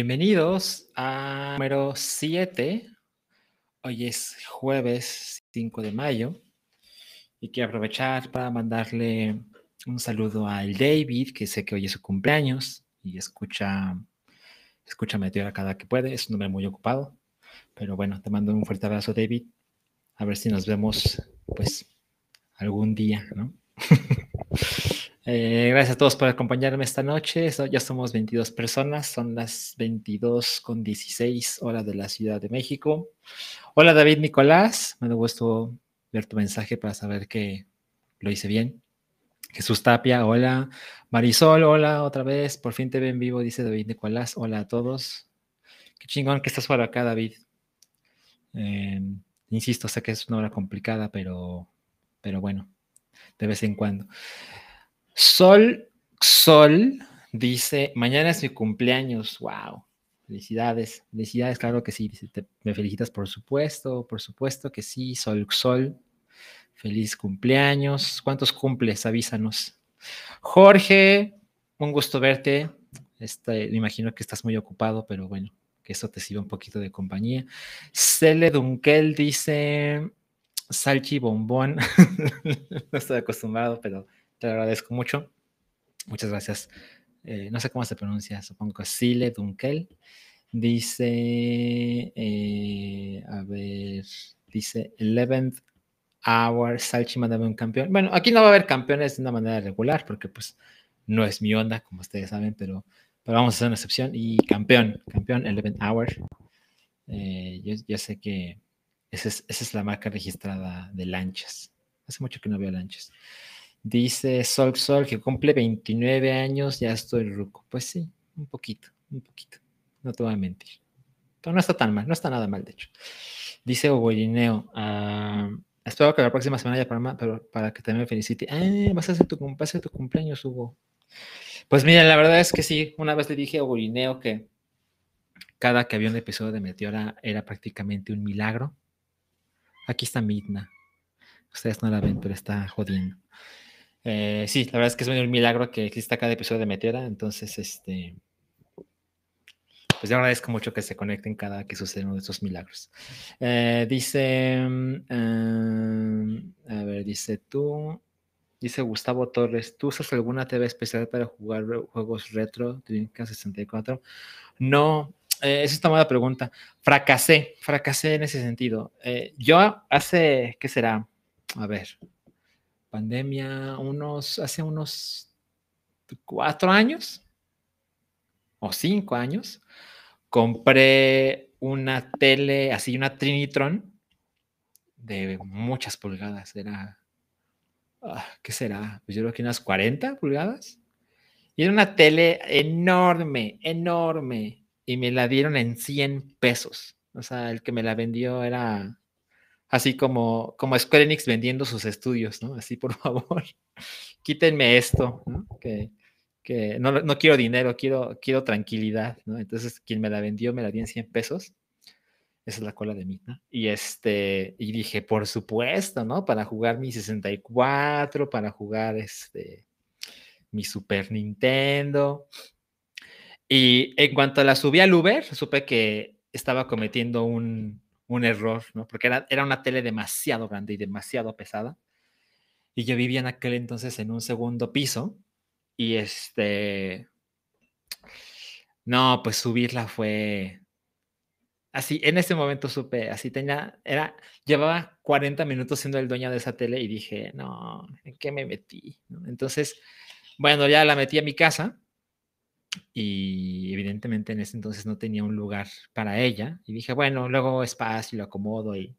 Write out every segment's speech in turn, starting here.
Bienvenidos a número 7. Hoy es jueves 5 de mayo y quiero aprovechar para mandarle un saludo al David, que sé que hoy es su cumpleaños y escucha, escucha Meteora cada que puede. Es un hombre muy ocupado, pero bueno, te mando un fuerte abrazo, David. A ver si nos vemos, pues, algún día, ¿no? Eh, gracias a todos por acompañarme esta noche. ya somos 22 personas, son las 22 con 16 horas de la Ciudad de México. Hola David Nicolás, me da gusto ver tu mensaje para saber que lo hice bien. Jesús Tapia, hola. Marisol, hola otra vez. Por fin te ven vivo, dice David Nicolás. Hola a todos. Qué chingón que estás por acá, David. Em, insisto, sé que es una hora complicada, pero, pero bueno, de vez en cuando. Sol, Sol dice, mañana es mi cumpleaños. Wow. Felicidades, felicidades, claro que sí. me felicitas, por supuesto, por supuesto que sí. Sol, Sol, feliz cumpleaños. ¿Cuántos cumples? Avísanos. Jorge, un gusto verte. Este, me imagino que estás muy ocupado, pero bueno, que eso te sirva un poquito de compañía. Cele Dunkel dice, salchi bombón. no estoy acostumbrado, pero te agradezco mucho. Muchas gracias. Eh, no sé cómo se pronuncia, supongo que Sile Dunkel. Dice, eh, a ver, dice 11th hour, Salchi, mándame un campeón. Bueno, aquí no va a haber campeones de una manera regular porque pues no es mi onda, como ustedes saben, pero, pero vamos a hacer una excepción. Y campeón, campeón 11 hour. Eh, yo, sé que esa es, esa es la marca registrada de lanchas. Hace mucho que no veo lanchas. Dice Sol Sol que cumple 29 años, ya estoy ruco. Pues sí, un poquito, un poquito. No te voy a mentir. Pero no está tan mal, no está nada mal, de hecho. Dice Hugo ah, espero que la próxima semana haya programa, para que también me felicite. Ah, vas a hacer tu, tu cumpleaños, Hugo. Pues mira, la verdad es que sí. Una vez le dije a Hugo que cada que había un episodio de Meteora era prácticamente un milagro. Aquí está Midna. Ustedes no la ven, pero está jodiendo. Eh, sí, la verdad es que es un milagro que exista cada episodio de Meteora, entonces, este, pues yo agradezco mucho que se conecten cada que sucede uno de estos milagros. Eh, dice, mm, a ver, dice tú, dice Gustavo Torres, ¿tú usas alguna TV especial para jugar juegos retro Dreamcast 64? No, eh, esa es una buena pregunta. Fracasé, fracasé en ese sentido. yo hace, ¿qué será? A ver, pandemia, unos, hace unos cuatro años o cinco años, compré una tele, así una Trinitron de muchas pulgadas, era, ah, ¿qué será? Pues yo creo que unas 40 pulgadas. Y era una tele enorme, enorme. Y me la dieron en 100 pesos. O sea, el que me la vendió era así como, como Square Enix vendiendo sus estudios, ¿no? Así, por favor, quítenme esto, ¿no? Que, que no, no, quiero dinero, quiero, quiero tranquilidad, ¿no? Entonces, quien me la vendió me la di en 100 pesos. Esa es la cola de mí, ¿no? Y este, y dije, por supuesto, ¿no? Para jugar mi 64, para jugar este, mi Super Nintendo. Y en cuanto la subí al Uber, supe que estaba cometiendo un, un error, ¿no? Porque era, era una tele demasiado grande y demasiado pesada. Y yo vivía en aquel entonces en un segundo piso y este... No, pues subirla fue... Así, en ese momento supe, así tenía, era, llevaba 40 minutos siendo el dueño de esa tele y dije, no, ¿en qué me metí? Entonces, bueno, ya la metí a mi casa y evidentemente en ese entonces no tenía un lugar para ella. Y dije, bueno, luego espacio, lo acomodo y...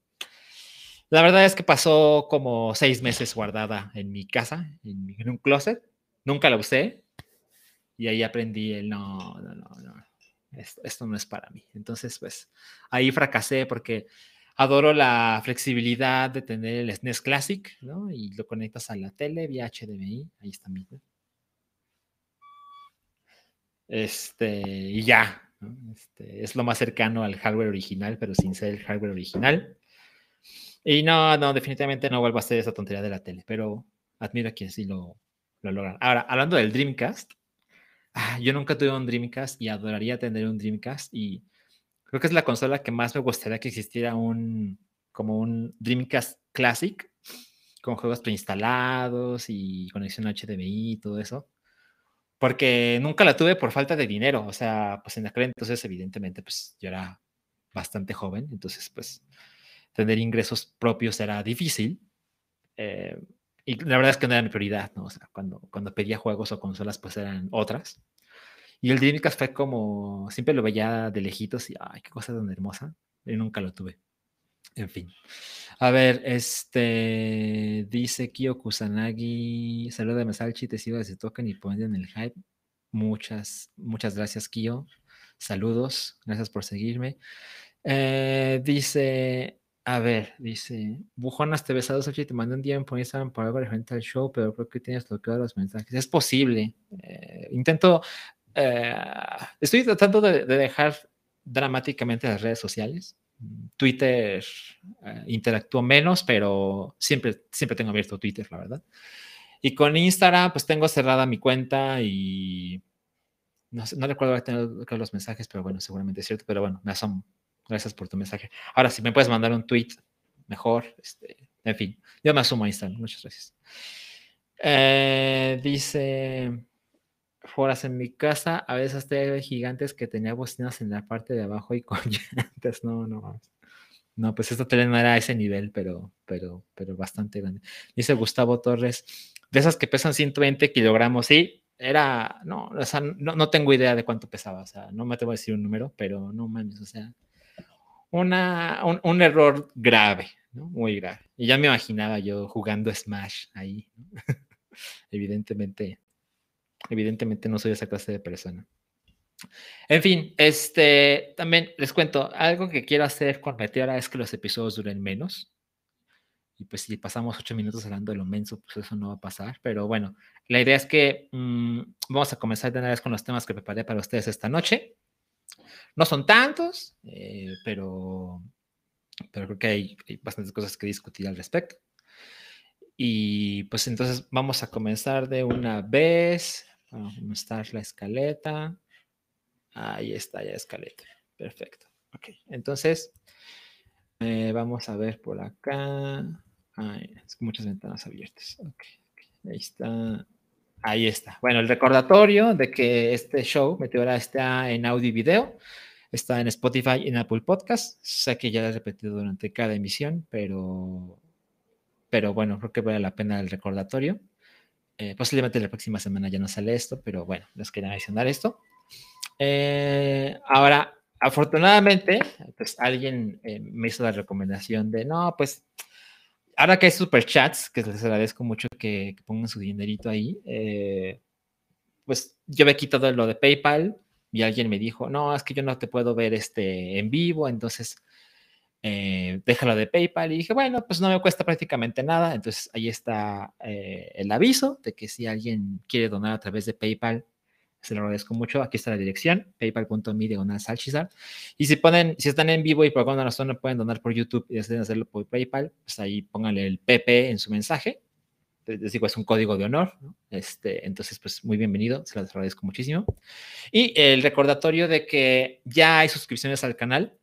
La verdad es que pasó como seis meses guardada en mi casa, en, un closet. Nunca la usé. Y ahí aprendí el no, no, no, no. Esto, no es para mí. Entonces, pues ahí fracasé porque adoro la flexibilidad de tener el SNES Classic, ¿no? Y lo conectas a la tele vía HDMI. Ahí está mi. Este, y ya. Este, es lo más cercano al hardware original, pero sin ser el hardware original. Y no, no, definitivamente no vuelvo a hacer esa tontería de la tele, pero admiro a quien sí lo, lo logran. Ahora, hablando del Dreamcast, ah, yo nunca tuve un Dreamcast y adoraría tener un Dreamcast y creo que es la consola que más me gustaría que existiera un, como un Dreamcast Classic con juegos preinstalados y conexión HDMI y todo eso. Porque nunca la tuve por falta de dinero. O sea, pues en aquel entonces, evidentemente, pues yo era bastante joven. Entonces, pues tener ingresos propios era difícil. Eh, y la verdad es que no era mi prioridad, ¿no? O sea, cuando, cuando pedía juegos o consolas, pues eran otras. Y el Dreamcast fue como, siempre lo veía de lejitos y, ay, qué cosa tan hermosa. Y nunca lo tuve. En fin. A ver, este dice Kyo Kusanagi, salúdame Salchi, te sigo desde Token y ponen en el hype. Muchas, muchas gracias, Kyo. Saludos, gracias por seguirme. Eh, dice, a ver, dice, Bujonas te besado, Salchi, te mandé un día en Instagram por algo referente al show, pero creo que tienes bloqueado los mensajes. Es posible. Eh, intento, eh, estoy tratando de dejar dramáticamente las redes sociales Twitter eh, interactúo menos, pero siempre, siempre tengo abierto Twitter, la verdad. Y con Instagram, pues tengo cerrada mi cuenta y no, no recuerdo tener los mensajes, pero bueno, seguramente es cierto, pero bueno, me asomo. Gracias por tu mensaje. Ahora, si me puedes mandar un tweet, mejor. Este, en fin, yo me asumo a Instagram. Muchas gracias. Eh, dice foras en mi casa, a veces tenía gigantes que tenía bocinas en la parte de abajo y con llantas. No, no. No, pues esta tele no era a ese nivel, pero, pero, pero bastante grande. Dice Gustavo Torres, de esas que pesan 120 kilogramos, sí, era, no, o sea, no, no, tengo idea de cuánto pesaba, o sea, no me atrevo a decir un número, pero no mames, o sea, una, un, un error grave, ¿no? Muy grave. Y ya me imaginaba yo jugando Smash ahí. Evidentemente, Evidentemente no soy esa clase de persona. En fin, este, también les cuento, algo que quiero hacer con Meteora es que los episodios duren menos. Y pues si pasamos ocho minutos hablando de lo menso, pues eso no va a pasar. Pero bueno, la idea es que mmm, vamos a comenzar de una vez con los temas que preparé para ustedes esta noche. No son tantos, eh, pero, pero creo que hay bastantes cosas que discutir al respecto. Y pues entonces vamos a comenzar de una vez. Vamos a mostrar la escaleta. Ahí está ya escaleta. Perfecto. Ok, entonces eh, vamos a ver por acá. Ay, muchas ventanas abiertas. Ok, ahí está. Ahí está. Bueno, el recordatorio de que este show, Meteora, está en audio y video. Está en Spotify y en Apple Podcast. Sé que ya lo he repetido durante cada emisión, pero, pero bueno, creo que vale la pena el recordatorio. Eh, posiblemente la próxima semana ya no sale esto, pero bueno, les quería mencionar esto. Eh, ahora, afortunadamente, pues alguien eh, me hizo la recomendación de, no, pues, ahora que hay superchats, que les agradezco mucho que, que pongan su dinerito ahí, eh, pues yo he quitado lo de PayPal y alguien me dijo, no, es que yo no te puedo ver este en vivo, entonces eh, déjalo de PayPal y dije, bueno, pues no me cuesta prácticamente nada. Entonces ahí está eh, el aviso de que si alguien quiere donar a través de PayPal, se lo agradezco mucho. Aquí está la dirección, paypal.me diagonal salchizar. Y si ponen, si están en vivo y por alguna razón no pueden donar por YouTube y deciden hacerlo por PayPal, pues ahí pónganle el PP en su mensaje. Les digo, es un código de honor. ¿no? Este, entonces, pues muy bienvenido, se lo agradezco muchísimo. Y el recordatorio de que ya hay suscripciones al canal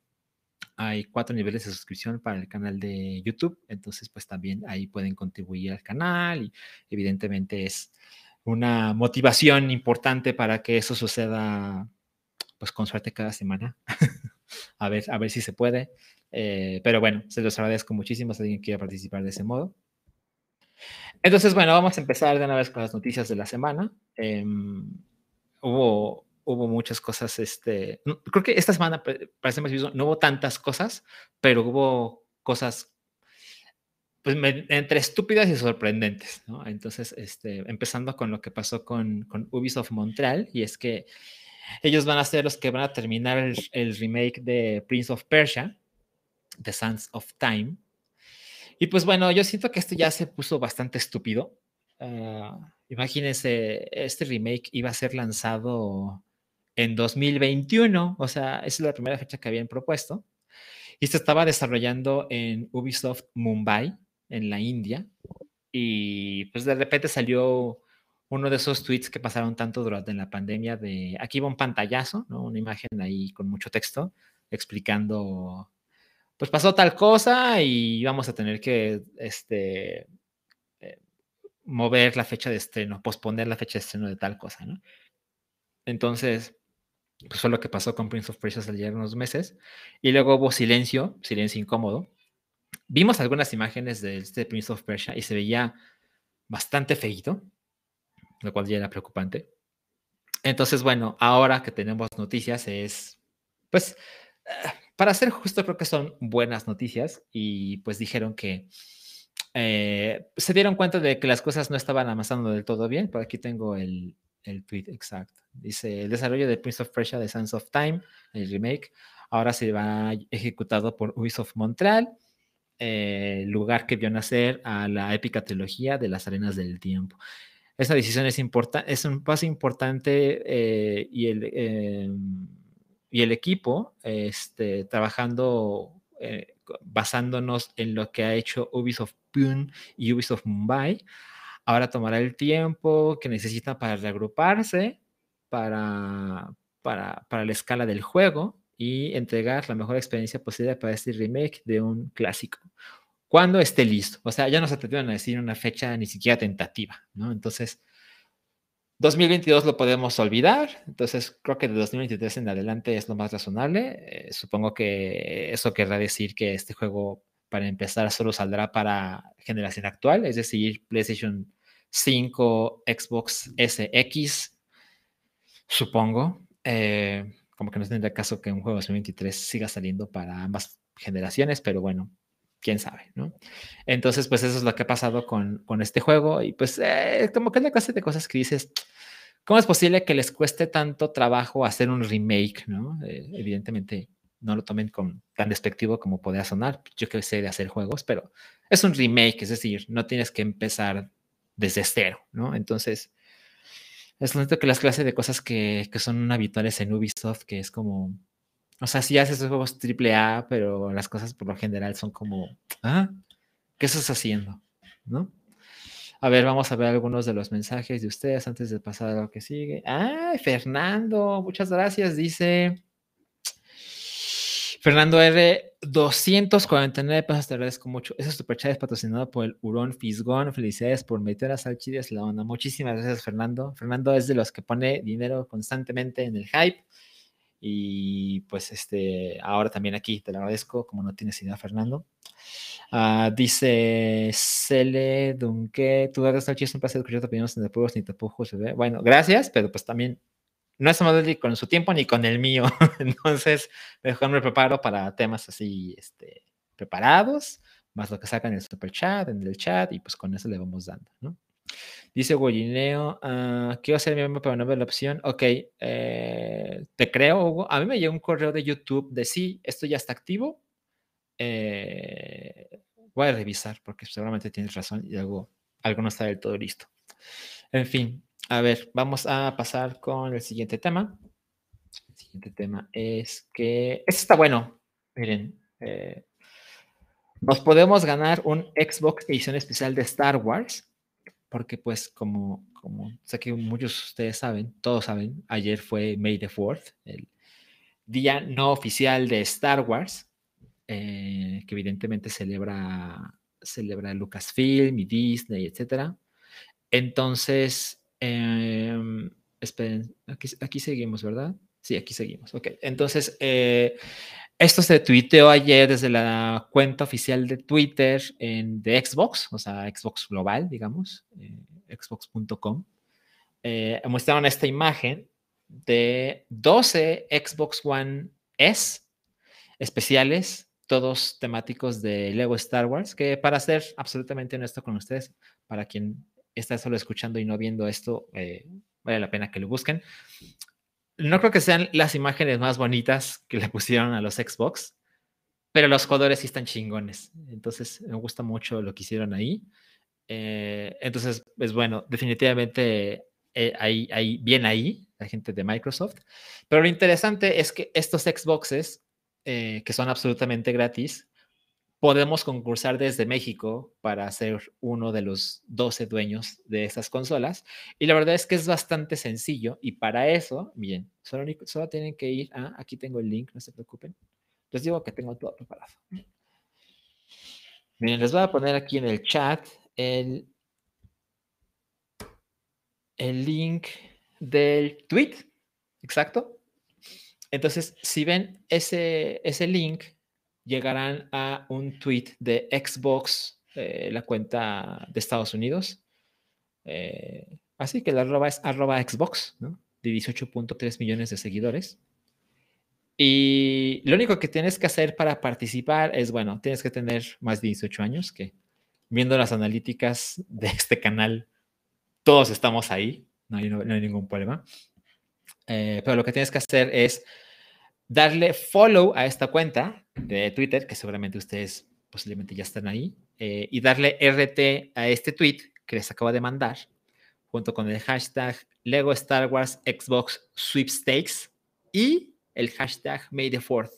hay cuatro niveles de suscripción para el canal de YouTube, entonces pues también ahí pueden contribuir al canal y evidentemente es una motivación importante para que eso suceda pues con suerte cada semana. a, ver, a ver si se puede. Eh, pero bueno, se los agradezco muchísimo si alguien quiere participar de ese modo. Entonces, bueno, vamos a empezar de una vez con las noticias de la semana. Eh, hubo hubo muchas cosas, este, creo que esta semana, parece más no hubo tantas cosas, pero hubo cosas pues, me, entre estúpidas y sorprendentes, ¿no? Entonces, este, empezando con lo que pasó con, con, Ubisoft Montreal, y es que ellos van a ser los que van a terminar el, el remake de Prince of Persia, The Sands of Time. Y pues bueno, yo siento que esto ya se puso bastante estúpido. Uh, imagínense, este remake iba a ser lanzado en 2021, o sea, esa es la primera fecha que habían propuesto, y se estaba desarrollando en Ubisoft Mumbai, en la India, y pues de repente salió uno de esos tweets que pasaron tanto durante la pandemia de, aquí va un pantallazo, ¿no? Una imagen ahí con mucho texto explicando, pues pasó tal cosa y vamos a tener que, este, eh, mover la fecha de estreno, posponer la fecha de estreno de tal cosa, ¿no? Entonces, pues fue lo que pasó con Prince of Persia ayer unos meses. Y luego hubo silencio, silencio incómodo. Vimos algunas imágenes de este Prince of Persia y se veía bastante feito, lo cual ya era preocupante. Entonces, bueno, ahora que tenemos noticias es, pues, eh, para ser justo, creo que son buenas noticias y pues dijeron que eh, se dieron cuenta de que las cosas no estaban avanzando del todo bien. Por aquí tengo el, el tweet exacto. Dice, el desarrollo de Prince of Persia de Sands of Time, el remake, ahora se va ejecutado por Ubisoft Montreal, eh, lugar que vio nacer a la épica trilogía de las arenas del tiempo. Esta decisión es, es un paso importante eh, y, el, em, y el equipo este, trabajando, eh, basándonos en lo que ha hecho Ubisoft Pune y Ubisoft Mumbai, ahora tomará el tiempo que necesita para reagruparse, para, para, para la escala del juego y entregar la mejor experiencia posible para este remake de un clásico. Cuando esté listo. O sea, ya nos atrevieron a decir una fecha ni siquiera tentativa, ¿no? Entonces, 2022 lo podemos olvidar, entonces creo que de 2023 en adelante es lo más razonable. Eh, supongo que eso querrá decir que este juego, para empezar, solo saldrá para generación actual, es decir, PlayStation 5, Xbox SX, supongo. Eh, como que no tendría caso que un juego de 2023 siga saliendo para ambas generaciones, pero bueno, quién sabe, ¿no? Entonces, pues eso es lo que ha pasado con, con este juego y pues eh, como que es la clase de cosas que dices, ¿cómo es posible que les cueste tanto trabajo hacer un remake, ¿no? Eh, evidentemente no lo tomen con tan despectivo como podría sonar, yo que sé de hacer juegos, pero es un remake, es decir, no tienes que empezar desde cero, ¿no? Entonces, es lo que las clases de cosas que, que, son habituales en Ubisoft, que es como, o sea, sí haces juegos triple A, pero las cosas por lo general son como, ah, ¿qué estás haciendo? ¿No? A ver, vamos a ver algunos de los mensajes de ustedes antes de pasar a lo que sigue. Ah, Fernando, muchas gracias, dice. Fernando R, 249 pesos, te agradezco mucho. Ese superchat es patrocinado por el Hurón Fisgón. Felicidades por meter a Salchidias la onda. Muchísimas gracias, Fernando. Fernando es de los que pone dinero constantemente en el hype. Y pues este, ahora también aquí te lo agradezco, como no tienes idea, Fernando. Uh, dice Cele Dunque, tú eres es un placer escuchar tu opinión el pueblo ni tapujos. Bueno, gracias, pero pues también no estamos ni con su tiempo ni con el mío. Entonces, mejor me preparo para temas así este, preparados, más lo que sacan en el super chat, en el chat, y pues con eso le vamos dando, ¿no? Dice Goyineo, uh, ah, quiero ser miembro para no ver la opción. Ok, eh, te creo, Hugo. A mí me llegó un correo de YouTube de sí, esto ya está activo. Eh, voy a revisar porque seguramente tienes razón y algo, algo no está del todo listo. En fin, a ver, vamos a pasar con el siguiente tema. El siguiente tema es que. Este está bueno. Miren. Eh, nos podemos ganar un Xbox edición especial de Star Wars. Porque, pues, como, como sé que muchos de ustedes saben, todos saben, ayer fue May the 4th, el día no oficial de Star Wars, eh, que evidentemente celebra, celebra Lucasfilm y Disney, etc. Entonces, Em, esperen, aquí, seguimos, ¿verdad? Sí, aquí seguimos. Ok, entonces, eh, esto se tuiteó ayer desde la cuenta oficial de Twitter de Xbox, o sea, Xbox Global, digamos, eh, xbox.com. Eh, mostraron esta imagen de 12 Xbox One S especiales, todos temáticos de Lego Star Wars, que para ser absolutamente honesto con ustedes, para quien está solo escuchando y no viendo esto, eh, vale la pena que lo busquen. No creo que sean las imágenes más bonitas que le pusieron a los Xbox, pero los jugadores sí están chingones. Entonces, me gusta mucho lo que hicieron ahí. Eh, entonces, pues bueno, definitivamente eh, ahí, bien ahí, la gente de Microsoft. Pero lo interesante es que estos Xboxes, que son absolutamente gratis, podemos concursar desde México para ser uno de los 12 dueños de estas consolas. Y la verdad es que es bastante sencillo. Y para eso, bien, solo, solo tienen que ir a, aquí tengo el link, no se preocupen. Les digo que tengo todo preparado. Miren, les voy a poner aquí en el chat el, el link del tweet. Exacto. Entonces, si ven ese, ese link, llegarán a un tweet de Xbox, eh, la cuenta de Estados Unidos. Eh, así que la arroba es arroba Xbox, ¿no? De 18.3 millones de seguidores. Y lo único que tienes que hacer para participar es, bueno, tienes que tener más de 18 años, que viendo las analíticas de este canal, todos estamos ahí, no hay, ningún problema. Eh, pero lo que tienes que hacer es darle follow a esta cuenta de Twitter, que seguramente ustedes posiblemente ya están ahí, eh, y darle RT a este tweet que les acabo de mandar, junto con el hashtag Lego Star Wars Xbox Sweepstakes y el hashtag May the Fourth,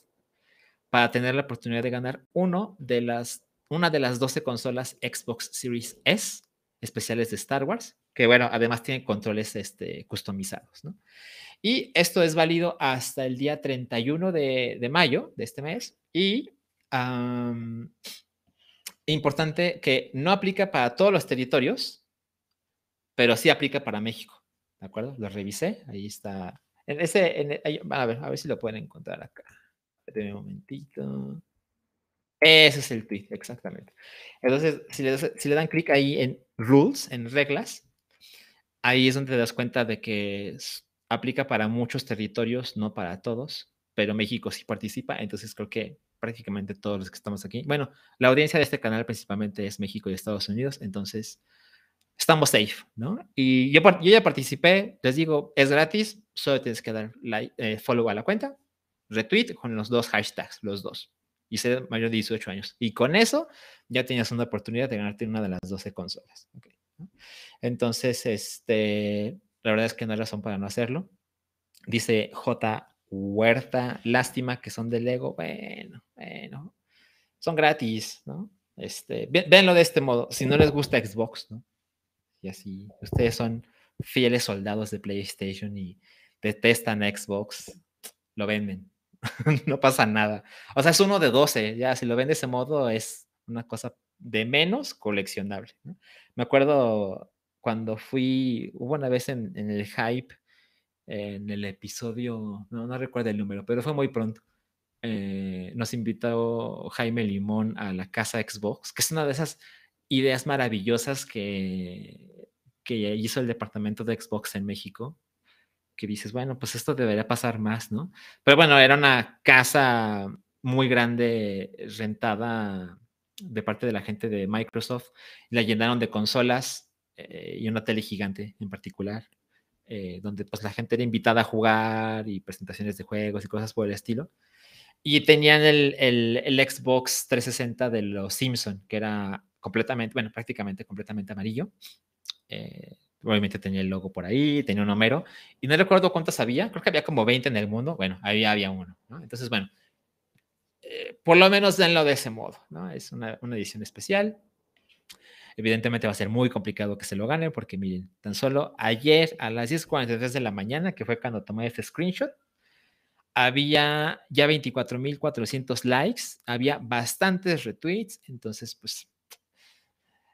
para tener la oportunidad de ganar uno de las, una de las 12 consolas Xbox Series S especiales de Star Wars, que bueno, además tienen controles este, customizados, ¿no? Y esto es válido hasta el día 31 de, mayo de este mes. Y importante que no aplica para todos los territorios, pero sí aplica para México. ¿De acuerdo? Lo revisé. Ahí está. En ese, a ver, a ver si lo pueden encontrar acá. un momentito. Ese es el tweet, exactamente. Entonces, si le, si le dan clic ahí en rules, en reglas, ahí es donde te das cuenta de que aplica para muchos territorios, no para todos, pero México sí participa, entonces creo que prácticamente todos los que estamos aquí, bueno, la audiencia de este canal principalmente es México y Estados Unidos, entonces estamos safe, ¿no? Y yo, yo ya participé, les digo, es gratis, solo tienes que dar like, eh, follow a la cuenta, retweet con los dos hashtags, los dos, y ser mayor de 18 años. Y con eso ya tienes una oportunidad de ganarte una de las 12 consolas. Entonces, este, la verdad es que no hay razón para no hacerlo. Dice J. Huerta, lástima que son de Lego. Bueno, bueno, son gratis, ¿no? Este, de este modo. Si no les gusta Xbox, ¿no? Y así, ustedes son fieles soldados de PlayStation y detestan Xbox, lo venden. no pasa nada. O sea, es uno de 12. Ya, si lo ven de ese modo, es una cosa de menos coleccionable. Me acuerdo cuando fui, hubo una vez en, el hype, en el episodio, no, no recuerdo el número, pero fue muy pronto. Eh, nos invitó Jaime Limón a la casa Xbox, que es una de esas ideas maravillosas que, que hizo el departamento de Xbox en México, que dices, bueno, pues esto debería pasar más, ¿no? Pero bueno, era una casa muy grande rentada de parte de la gente de Microsoft, la llenaron de consolas eh, y una tele gigante en particular, eh, donde pues la gente era invitada a jugar y presentaciones de juegos y cosas por el estilo. Y tenían el, el, Xbox 360 de los Simpson, que era completamente, bueno, prácticamente completamente amarillo. Eh, obviamente tenía el logo por ahí, tenía un Homero, y no recuerdo cuántos había, creo que había como 20 en el mundo, bueno, ahí había uno, ¿no? Entonces, bueno, por lo menos denlo de ese modo, ¿no? Es una, una edición especial, Evidentemente va a ser muy complicado que se lo gane porque miren, tan solo ayer a las 10.43 de la mañana, que fue cuando tomé este screenshot, había ya 24.400 likes, había bastantes retweets, entonces pues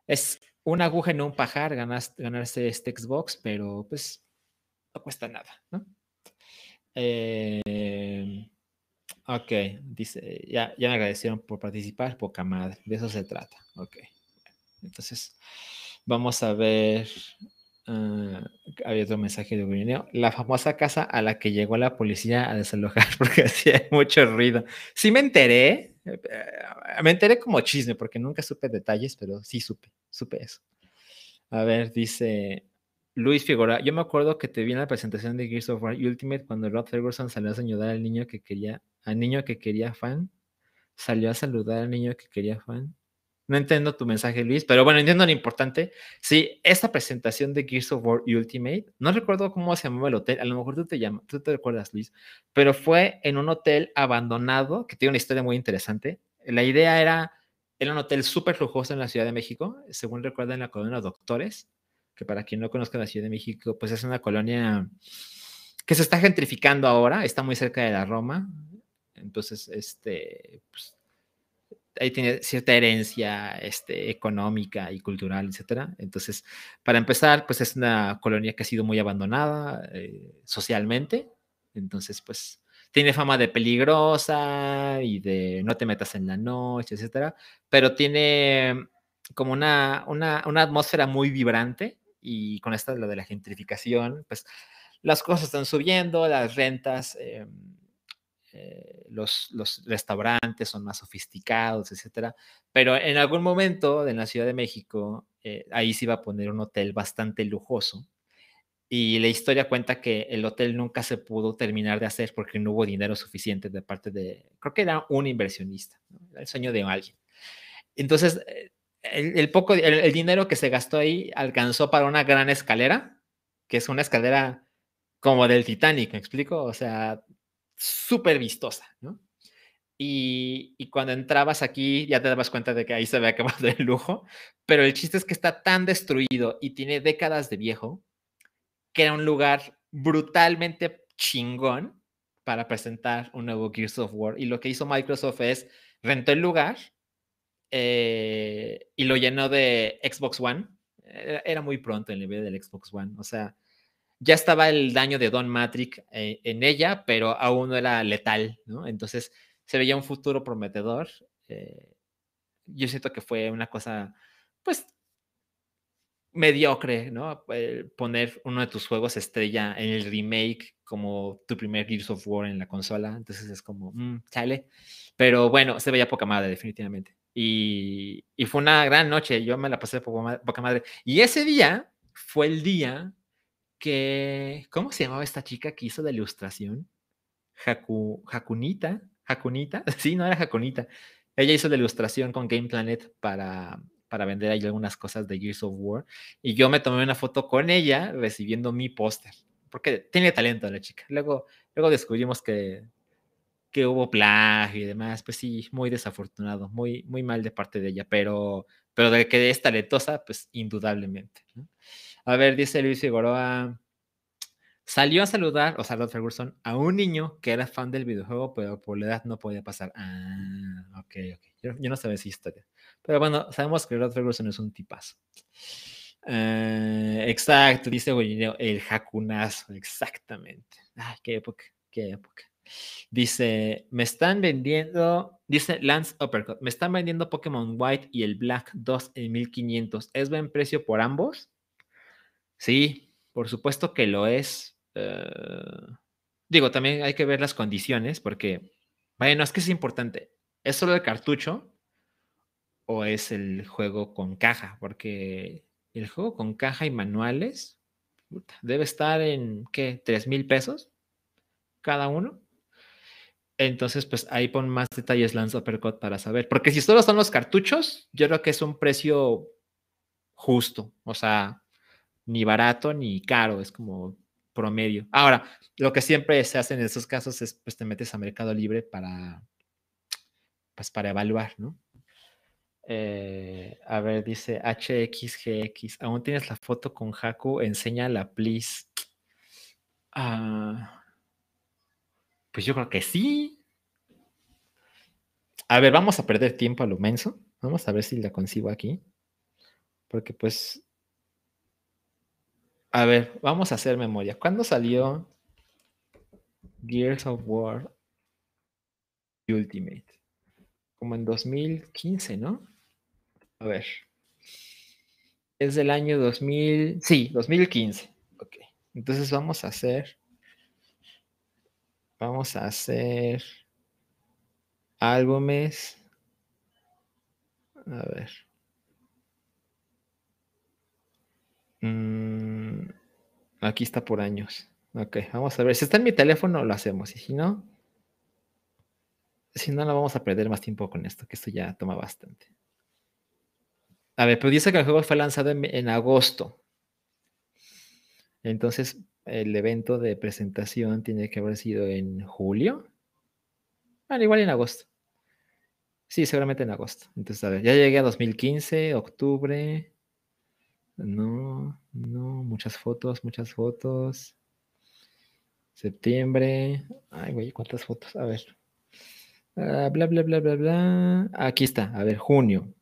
es una aguja en un pajar ganarse este Xbox, pero pues no cuesta nada, ¿no? Eh, ok, dice, ya, ya me agradecieron por participar, poca madre, de eso se trata, ok. Entonces, vamos a ver. Uh, había otro mensaje de Guineo. La famosa casa a la que llegó la policía a desalojar porque hacía mucho ruido. Sí me enteré. Eh, me enteré como chisme porque nunca supe detalles, pero sí supe, supe eso. A ver, dice Luis Figueroa. Yo me acuerdo que te vi en la presentación de Gears of War Ultimate cuando Rod Ferguson salió a saludar al niño que quería, al niño que quería fan. Salió a saludar al niño que quería fan. No entiendo tu mensaje, Luis, pero bueno, entiendo lo importante. Sí, esta presentación de Gears of War Ultimate, no recuerdo cómo se llamaba el hotel, a lo mejor tú te llamas, tú te recuerdas, Luis, pero fue en un hotel abandonado que tiene una historia muy interesante. La idea era era un hotel súper lujoso en la Ciudad de México, según recuerdan la colonia Doctores, que para quien no conozca la Ciudad de México, pues es una colonia que se está gentrificando ahora, está muy cerca de la Roma, entonces, este, pues, ahí tiene cierta herencia este, económica y cultural, etcétera. Entonces, para empezar, pues es una colonia que ha sido muy abandonada eh, socialmente, entonces, pues tiene fama de peligrosa y de no te metas en la noche, etcétera, pero tiene como una, una, una atmósfera muy vibrante y con esta, lo de la gentrificación, pues las cosas están subiendo, las rentas, eh, eh, los, los, restaurantes son más sofisticados, etcétera. Pero en algún momento en la Ciudad de México, eh, ahí se iba a poner un hotel bastante lujoso. Y la historia cuenta que el hotel nunca se pudo terminar de hacer porque no hubo dinero suficiente de parte de, creo que era un inversionista, el sueño de alguien. Entonces, el, poco, el, dinero que se gastó ahí alcanzó para una gran escalera, que es una escalera como del Titanic, ¿me explico? O sea, súper vistosa, ¿no? Y, cuando entrabas aquí ya te dabas cuenta de que ahí se había acabado el lujo, pero el chiste es que está tan destruido y tiene décadas de viejo que era un lugar brutalmente chingón para presentar un nuevo Gears of War. Y lo que hizo Microsoft es rentó el lugar eh, y lo llenó de Xbox One. Era, muy pronto el nivel del Xbox One. O sea, ya estaba el daño de Don Matrix eh, en ella, pero aún no era letal, ¿no? Entonces se veía un futuro prometedor. Eh, yo siento que fue una cosa, pues, mediocre, ¿no? poner uno de tus juegos estrella en el remake como tu primer Gears of War en la consola. Entonces es como, mmm, chale. Pero bueno, se veía poca madre, definitivamente. Y, fue una gran noche, yo me la pasé poca madre. Y ese día fue el día ¿cómo se llamaba esta chica que hizo de ilustración? Haku, Hakunita, sí, no era Hakunita. Ella hizo de ilustración con Game Planet para, para vender ahí algunas cosas de Gears of War. Y yo me tomé una foto con ella recibiendo mi póster, porque tiene talento la chica. Luego, luego descubrimos que que hubo plagio y demás, pues sí, muy desafortunado, muy, muy mal de parte de ella, pero, pero de que es talentosa, pues indudablemente. A ver, dice Luis Figueroa, salió a saludar, o sea, Rod Ferguson, a un niño que era fan del videojuego, pero por la edad no podía pasar. Ah, ok, ok. Yo, no sabía esa historia. Pero bueno, sabemos que Rod Ferguson es un tipazo. Eh, exacto, dice el jacunazo, exactamente. Ay, qué época, qué época. Dice, me están vendiendo, dice Lance Uppercut, me están vendiendo Pokémon White y el Black 2 en 1500. ¿Es buen precio por ambos? Sí, por supuesto que lo es. Eh, digo, también hay que ver las condiciones porque, bueno, es que es importante. ¿Es solo el cartucho o es el juego con caja? Porque el juego con caja y manuales debe estar en, ¿qué? ¿3 mil pesos cada uno? Entonces, pues ahí pon más detalles Lance Uppercut para saber. Porque si solo son los cartuchos, yo creo que es un precio justo. O sea, ni barato ni caro, es como promedio. Ahora, lo que siempre se hace en esos casos es, pues te metes a Mercado Libre para, pues para evaluar, ¿no? Eh, a ver, dice HXGX, ¿aún tienes la foto con Haku? Enséñala, please. Ah... Pues yo creo que sí. A ver, vamos a perder tiempo a lo menso. Vamos a ver si la consigo aquí. Porque pues... A ver, vamos a hacer memoria. ¿Cuándo salió Gears of War Ultimate? Como en 2015, ¿no? A ver. Es del año 2000. Sí, 2015. Ok. Entonces vamos a hacer Vamos a hacer álbumes. A ver. Mm, aquí está por años. Ok, vamos a ver. Si está en mi teléfono, lo hacemos. Y si no, si no, no vamos a perder más tiempo con esto, que esto ya toma bastante. A ver, pero dice que el juego fue lanzado en, agosto. Entonces, el evento de presentación tiene que haber sido en julio. Bueno, igual en agosto. Sí, seguramente en agosto. Entonces, a ver, ya llegué a 2015, octubre. No, no, muchas fotos, muchas fotos. Septiembre. Ay, güey, ¿cuántas fotos? A ver. Ah, bla, bla, bla, bla, bla. Aquí está. A ver, junio.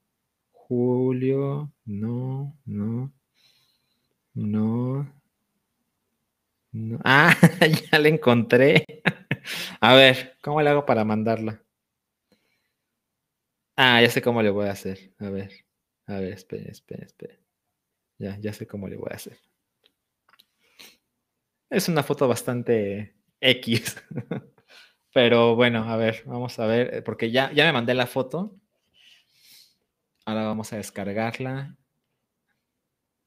Julio. No, no. No. No. Ah, ya la encontré. A ver, ¿cómo le hago para mandarla? Ah, ya sé cómo le voy a hacer. A ver, a ver, espere, espere, espere. Ya, sé cómo le voy a hacer. Es una foto bastante X. Pero bueno, a ver, vamos a ver, eh, porque ya, ya me mandé la foto. Ahora vamos a descargarla.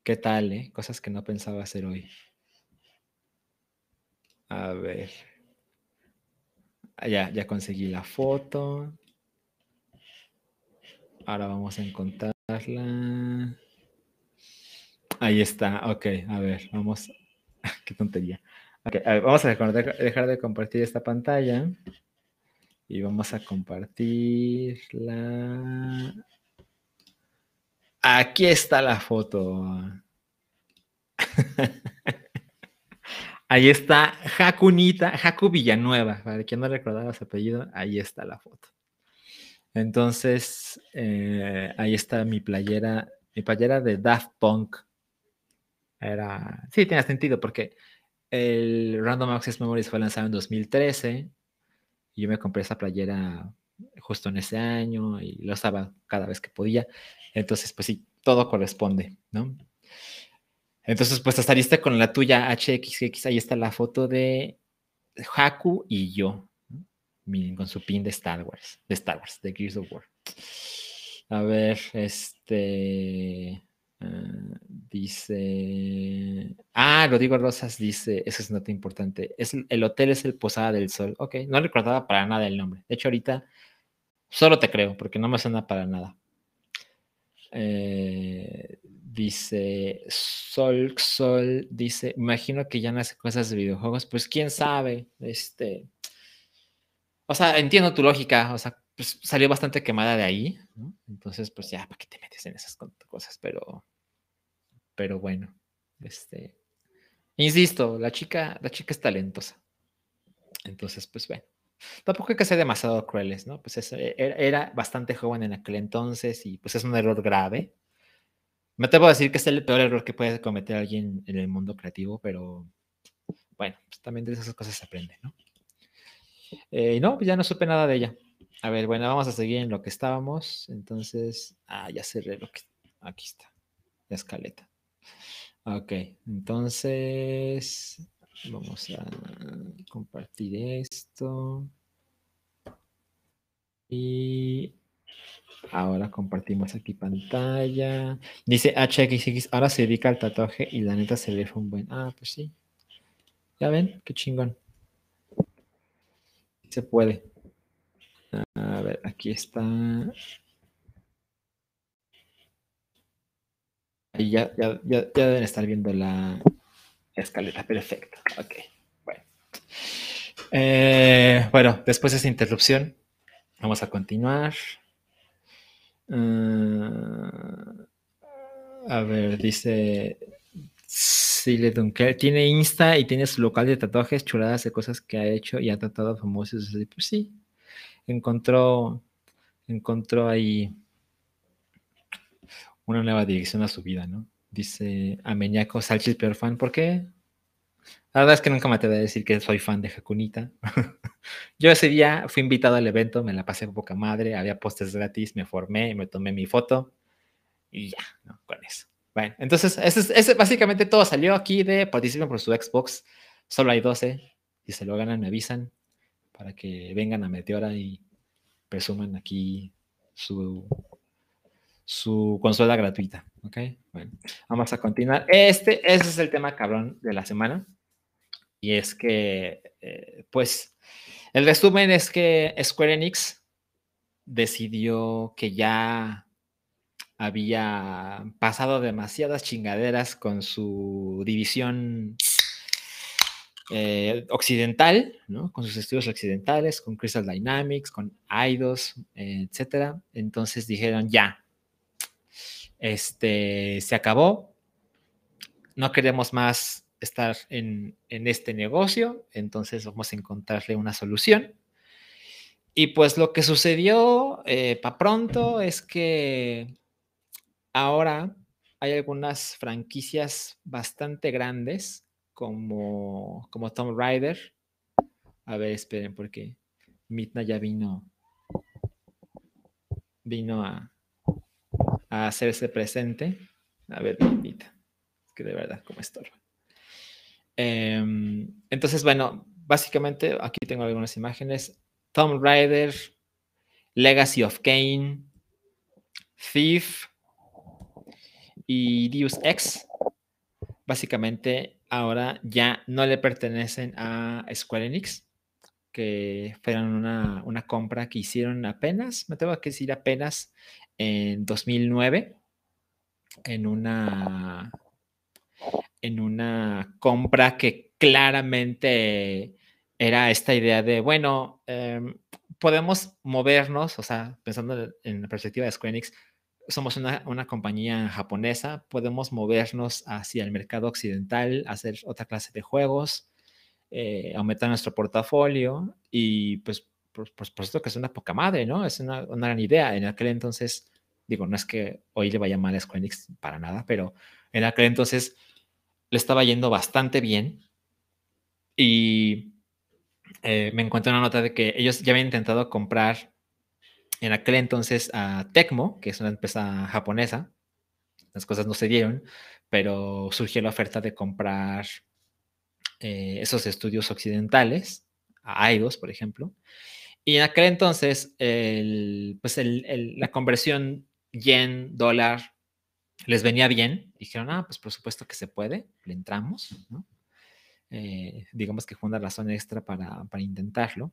¿Qué tal, eh? Cosas que no pensaba hacer hoy. A ver. Ah, ya, ya conseguí la foto. Ahora vamos a encontrarla. Ahí está, ok, a ver, vamos. Qué tontería. Okay, vamos a dejar de compartir esta pantalla y vamos a compartirla. Aquí está la foto. Ahí está Jacunita, Jacu Villanueva, para quien no recordaba su apellido, ahí está la foto. Entonces, eh, ahí está mi playera, mi playera de Daft Punk. Era, sí, tiene sentido porque el Random Access Memories fue lanzado en 2013 y yo me compré esa playera justo en ese año y lo usaba cada vez que podía. Entonces, pues sí, todo corresponde, ¿no? Entonces, pues estariste con la tuya HXX, ahí está la foto de Haku y yo, con su pin de Star Wars, de Star Wars, de Gears of War. A ver, este... Dice. Ah, Rodrigo Rosas dice: Eso es nota importante. Es, el hotel es el Posada del Sol. Ok, no recordaba para nada el nombre. De hecho, ahorita solo te creo, porque no me suena para nada. Eh, dice Sol Sol, dice, imagino que ya no hace cosas de videojuegos, pues quién sabe, este, o sea, entiendo tu lógica, o sea, pues salió bastante quemada de ahí, ¿no? Entonces, pues ya, ¿para qué te metes en esas cosas? Pero, pero bueno, este, insisto, la chica, la chica es talentosa. Entonces, pues bueno, tampoco hay que ser demasiado crueles, ¿no? Pues e, era, bastante joven en aquel entonces y pues es un error grave. Me atrevo a decir que es el peor error que puede cometer alguien en el mundo creativo, pero bueno, pues también de esas cosas se aprende, ¿no? Eh, no, pues ya no supe nada de ella. A ver, bueno, vamos a seguir en lo que estábamos. Entonces, ah, ya cerré lo que. Aquí está, la escaleta. Ok, entonces vamos a compartir esto. Y ahora compartimos aquí pantalla. Dice HXX, ahora se dedica al tatuaje y la neta se ve un buen. Ah, pues sí. Ya ven, qué chingón. Se puede. A ver, aquí está. Ahí ya, ya, ya, deben estar viendo la escalera. Perfecto. Ok. Bueno. Eh, bueno, después de esa interrupción, vamos a continuar. Ah, a ver, dice Sile Dunkel. Tiene Insta y tiene su local de tatuajes, chuladas de cosas que ha hecho y ha tratado a famosos. Pues sí, encontró, encontró ahí una nueva dirección a su vida, ¿no? Dice Ameñaco Salchis, peor fan. ¿Por qué? La verdad es que nunca me atreví a decir que soy fan de Jacunita. Yo ese día fui invitado al evento, me la pasé poca madre, había postes gratis, me formé, me tomé mi foto y ya, ¿no? Con eso. Bueno, entonces, ese, básicamente todo salió aquí de participen por su Xbox. Solo hay 12. Si se lo ganan, me avisan para que vengan a Meteora y presuman aquí su su consola gratuita. ¿Ok? Bueno, vamos a continuar. Este, ese es el tema cabrón de la semana. Y es que, eh, pues, el resumen es que Square Enix decidió que ya había pasado demasiadas chingaderas con su división eh, occidental, ¿no? Con sus estudios occidentales, con Crystal Dynamics, con IDOS, etcétera. Entonces dijeron, ya, este, se acabó, no queremos más estar en, este negocio, entonces vamos a encontrarle una solución. Y pues lo que sucedió eh, para pronto es que ahora hay algunas franquicias bastante grandes como, como Tom Rider. A ver, esperen, porque Midna ya vino, vino a, a hacerse presente. A ver, es que de verdad, como estorba. Em, entonces, bueno, básicamente aquí tengo algunas imágenes. Tom Rider, Legacy of Kane, Thief y Deus Ex. Básicamente ahora ya no le pertenecen a Square Enix, que fueron una, una compra que hicieron apenas, me tengo que decir apenas en 2009, en una en una compra que claramente era esta idea de, bueno, em, podemos movernos, o sea, pensando en la perspectiva de Square Enix, somos una, compañía japonesa, podemos movernos hacia el mercado occidental, hacer otra clase de juegos, eh, aumentar nuestro portafolio y pues por, supuesto que es una poca madre, ¿no? Es una, una, gran idea. En aquel entonces, digo, no es que hoy le vaya mal a Square Enix para nada, pero en aquel entonces le estaba yendo bastante bien y eh, me encuentro una nota de que ellos ya habían intentado comprar en aquel entonces a Tecmo, que es una empresa japonesa. Las cosas no se dieron, pero surgió la oferta de comprar eh, esos estudios occidentales, a Aidos, por ejemplo. Y en aquel entonces, pues la conversión yen-dólar les venía bien. Dijeron, ah, pues por supuesto que se puede, le entramos. Eh, digamos que fue una razón extra para, para intentarlo.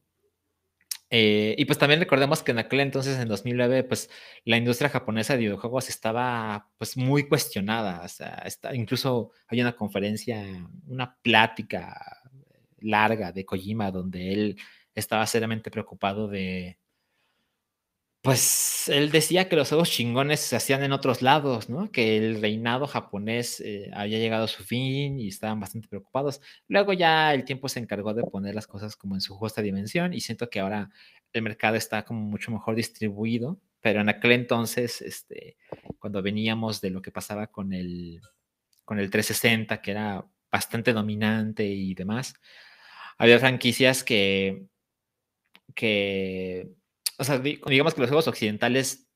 Eh, y pues también recordemos que en aquel entonces, en 2009, pues la industria japonesa de videojuegos estaba pues muy cuestionada. O sea, está, incluso hay una conferencia, una plática larga de Kojima donde él estaba seriamente preocupado de, pues él decía que los juegos chingones se hacían en otros lados, ¿no? Que el reinado japonés eh, había llegado a su fin y estaban bastante preocupados. Luego ya el tiempo se encargó de poner las cosas como en su justa dimensión y siento que ahora el mercado está como mucho mejor distribuido, pero en aquel entonces, este, cuando veníamos de lo que pasaba con el, con el 360, que era bastante dominante y demás, había franquicias que, que o sea, digamos que los juegos occidentales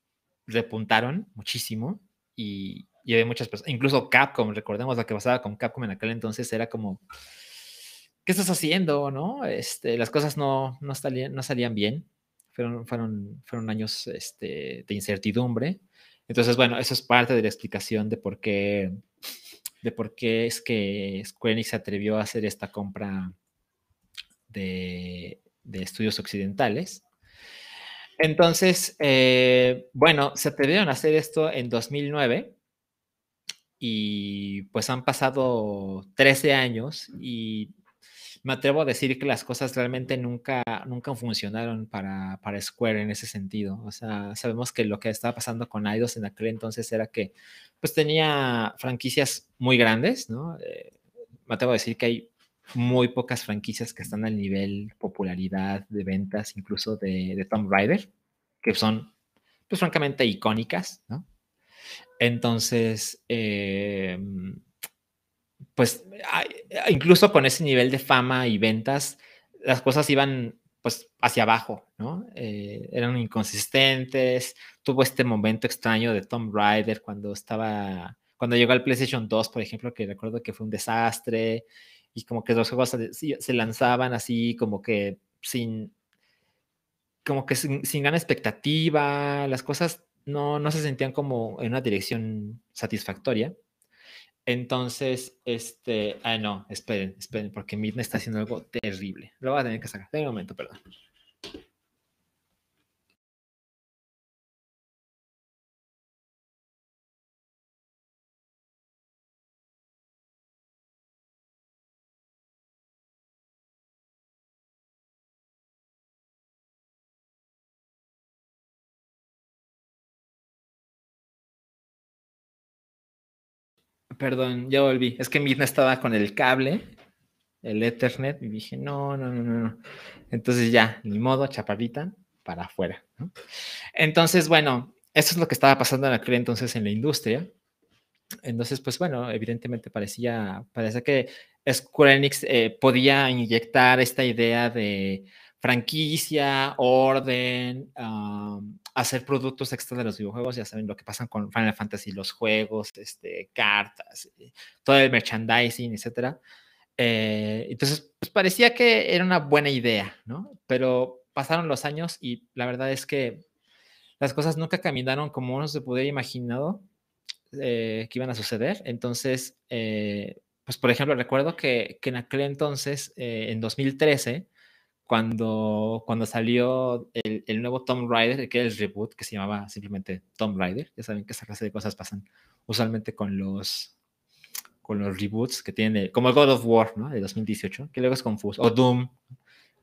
repuntaron muchísimo y, y había muchas personas, incluso Capcom, recordemos lo que pasaba con Capcom en aquel entonces, era como, ¿qué estás haciendo? ¿No? Este, las cosas no, no, salían, no salían bien, fueron, fueron, fueron años este, de incertidumbre. Entonces, bueno, eso es parte de la explicación de por qué, de por qué es que Square Enix se atrevió a hacer esta compra de, de estudios occidentales. Entonces, eh, bueno, se atrevieron a hacer esto en 2009 y pues han pasado 13 años y me atrevo a decir que las cosas realmente nunca, nunca funcionaron para, para Square en ese sentido. O sea, sabemos que lo que estaba pasando con Eidos en aquel entonces era que pues tenía franquicias muy grandes, ¿no? Eh, me atrevo a decir que hay muy pocas franquicias que están al nivel popularidad de ventas, incluso de, de Tomb Raider, que son, pues francamente, icónicas, ¿no? Entonces, em, pues incluso con ese nivel de fama y ventas, las cosas iban pues hacia abajo, ¿no? Eh, eran inconsistentes, tuvo este momento extraño de Tomb Raider cuando estaba, cuando llegó al PlayStation 2, por ejemplo, que recuerdo que fue un desastre, y como que los juegos se, lanzaban así como que sin, como que sin, gran expectativa, las cosas no, no se sentían como en una dirección satisfactoria. Entonces, este, ah, no, esperen, esperen, porque Midna está haciendo algo terrible. Lo voy a tener que sacar. Un momento, perdón. Perdón, ya volví. Es que mi estaba con el cable, el Ethernet, y dije, no, no, no, no. Entonces ya, ni modo, chaparrita, para afuera. Entonces, bueno, eso es lo que estaba pasando en aquel entonces en la industria. Entonces, pues bueno, evidentemente parecía, parecía que Square Enix eh, podía inyectar esta idea de franquicia, orden, hacer productos extra de los videojuegos, ya saben lo que pasa con Final Fantasy, los juegos, este, cartas, eh, todo el merchandising, etc. Eh, entonces, pues parecía que era una buena idea, ¿no? Pero pasaron los años y la verdad es que las cosas nunca caminaron como uno se pudiera imaginado eh, que iban a suceder. Entonces, pues por ejemplo, recuerdo que, que en aquel entonces, en 2013, cuando, cuando salió el, el, nuevo Tomb Raider, que era el reboot, que se llamaba simplemente Tomb Raider. Ya saben que esa clase de cosas pasan usualmente con los, con los reboots que tiene, como el God of War, ¿no? De 2018, que luego es confuso. O Doom,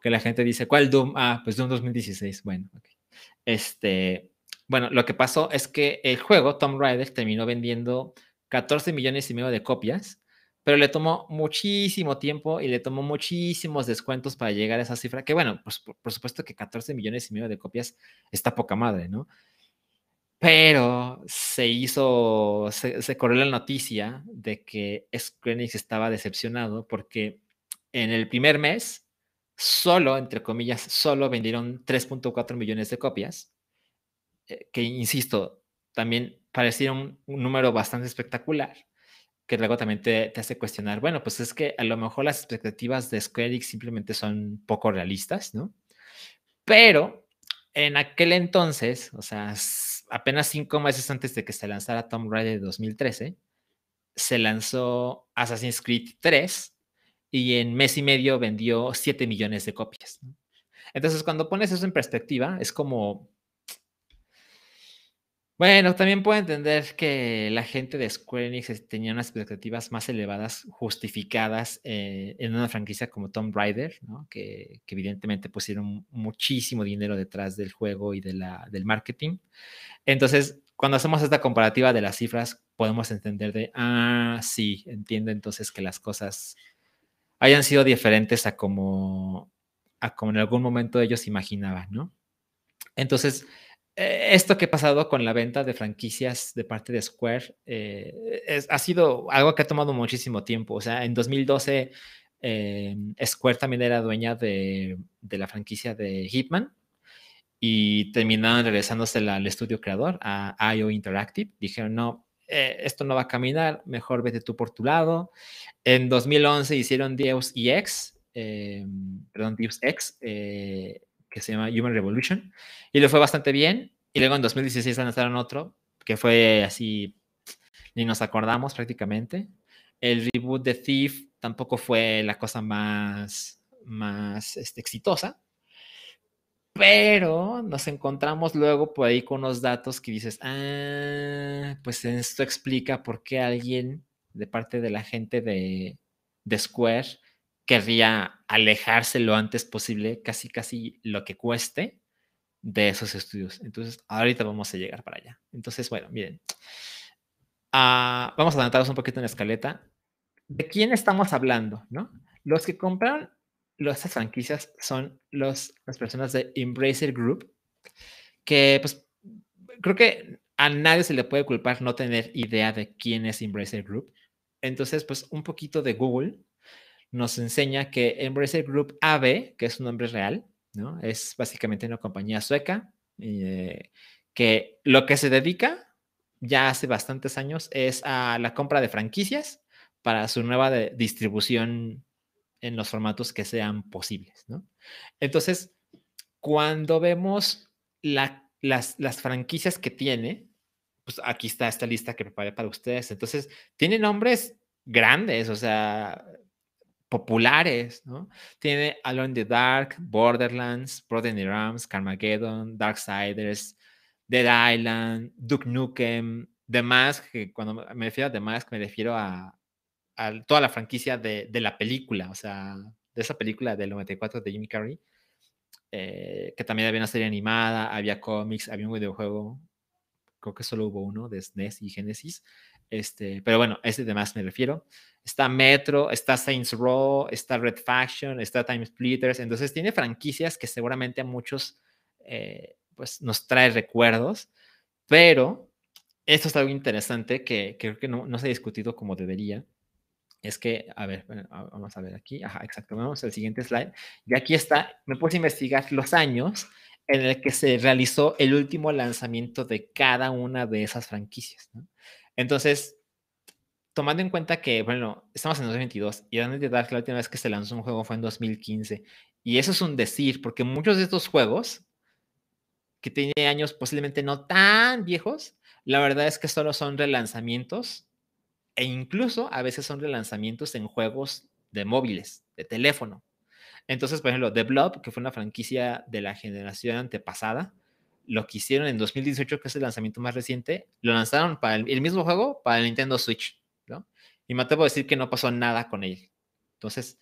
que la gente dice, ¿cuál Doom? Ah, pues Doom 2016. Bueno, Este, bueno, lo que pasó es que el juego, Tomb Raider, terminó vendiendo 14 millones y medio de copias pero le tomó muchísimo tiempo y le tomó muchísimos descuentos para llegar a esa cifra, que bueno, pues por, supuesto que 14 millones y medio de copias está poca madre, ¿no? Pero se hizo, se, corrió la noticia de que Square estaba decepcionado porque en el primer mes, solo, entre comillas, solo vendieron 3.4 millones de copias, eh, que insisto, también parecía un número bastante espectacular que luego también te, hace cuestionar, bueno, pues es que a lo mejor las expectativas de Square Enix simplemente son poco realistas, ¿no? Pero en aquel entonces, o sea, apenas cinco meses antes de que se lanzara Tomb Raider de 2013, se lanzó Assassin's Creed 3 y en mes y medio vendió 7 millones de copias. Entonces, cuando pones eso en perspectiva, es como, bueno, también puedo entender que la gente de Square Enix tenía unas expectativas más elevadas, justificadas eh, en una franquicia como Tomb Raider, ¿no? que, evidentemente pusieron muchísimo dinero detrás del juego y de la, del marketing. Entonces, cuando hacemos esta comparativa de las cifras, podemos entender de, ah, sí, entiendo entonces que las cosas hayan sido diferentes a como, a como en algún momento ellos imaginaban, ¿no? Entonces, esto que ha pasado con la venta de franquicias de parte de Square eh, ha sido algo que ha tomado muchísimo tiempo. O sea, en 2012 eh, Square también era dueña de, la franquicia de Hitman y terminaron regresándose al estudio creador, a IO Interactive. Dijeron, no, esto no va a caminar, mejor vete tú por tu lado. En 2011 hicieron Deus EX, perdón, Deus Ex que se llama Human Revolution, y le fue bastante bien. Y luego en 2016 lanzaron otro, que fue así, ni nos acordamos prácticamente. El reboot de Thief tampoco fue la cosa más, más este, exitosa. Pero nos encontramos luego por ahí con unos datos que dices, ah, pues esto explica por qué alguien de parte de la gente de, de Square querría alejarse lo antes posible, casi, casi lo que cueste de esos estudios. Entonces, ahorita vamos a llegar para allá. Entonces, bueno, miren, ah, vamos a adelantarnos un poquito en la escaleta. ¿De quién estamos hablando? ¿no? Los que compraron estas franquicias son los, las personas de Embracer Group, que pues creo que a nadie se le puede culpar no tener idea de quién es Embracer Group. Entonces, pues un poquito de Google nos enseña que Embracer Group AB, que es un nombre real, ¿no? Es básicamente una compañía sueca eh, que lo que se dedica ya hace bastantes años es a la compra de franquicias para su nueva distribución en los formatos que sean posibles, ¿no? Entonces, cuando vemos las, franquicias que tiene, pues aquí está esta lista que preparé para ustedes. Entonces, tiene nombres grandes, o sea, populares, ¿no? Tiene Alone in the Dark, Borderlands, Brother in Arms, Carmageddon, Darksiders, Dead Island, Duke Nukem, The Mask, que cuando me refiero a The Mask me refiero a, toda la franquicia de, la película, o sea, de esa película del 94 de Jimmy Carrey, eh, que también había una serie animada, había cómics, había un videojuego, creo que solo hubo uno de SNES y Genesis, Este, pero bueno, ese de más me refiero. Está Metro, está Saints Row, está Red Faction, está Time Splitters. Entonces tiene franquicias que seguramente a muchos eh, pues nos trae recuerdos, pero esto es algo interesante que, creo que no, no, se ha discutido como debería. Es que, a ver, vamos a ver aquí. Ajá, exacto. Vamos al siguiente slide. Y aquí está, me puse a investigar los años en el que se realizó el último lanzamiento de cada una de esas franquicias. Entonces, tomando en cuenta que, bueno, estamos en 2022 y de Dark la última vez que se lanzó un juego fue en 2015. Y eso es un decir, porque muchos de estos juegos, que tienen años posiblemente no tan viejos, la verdad es que solo son relanzamientos e incluso a veces son relanzamientos en juegos de móviles, de teléfono. Entonces, por ejemplo, The Blob, que fue una franquicia de la generación antepasada, lo que hicieron en 2018, que es el lanzamiento más reciente, lo lanzaron para el, mismo juego para el Nintendo Switch, ¿no? Y me atrevo a decir que no pasó nada con él. Entonces,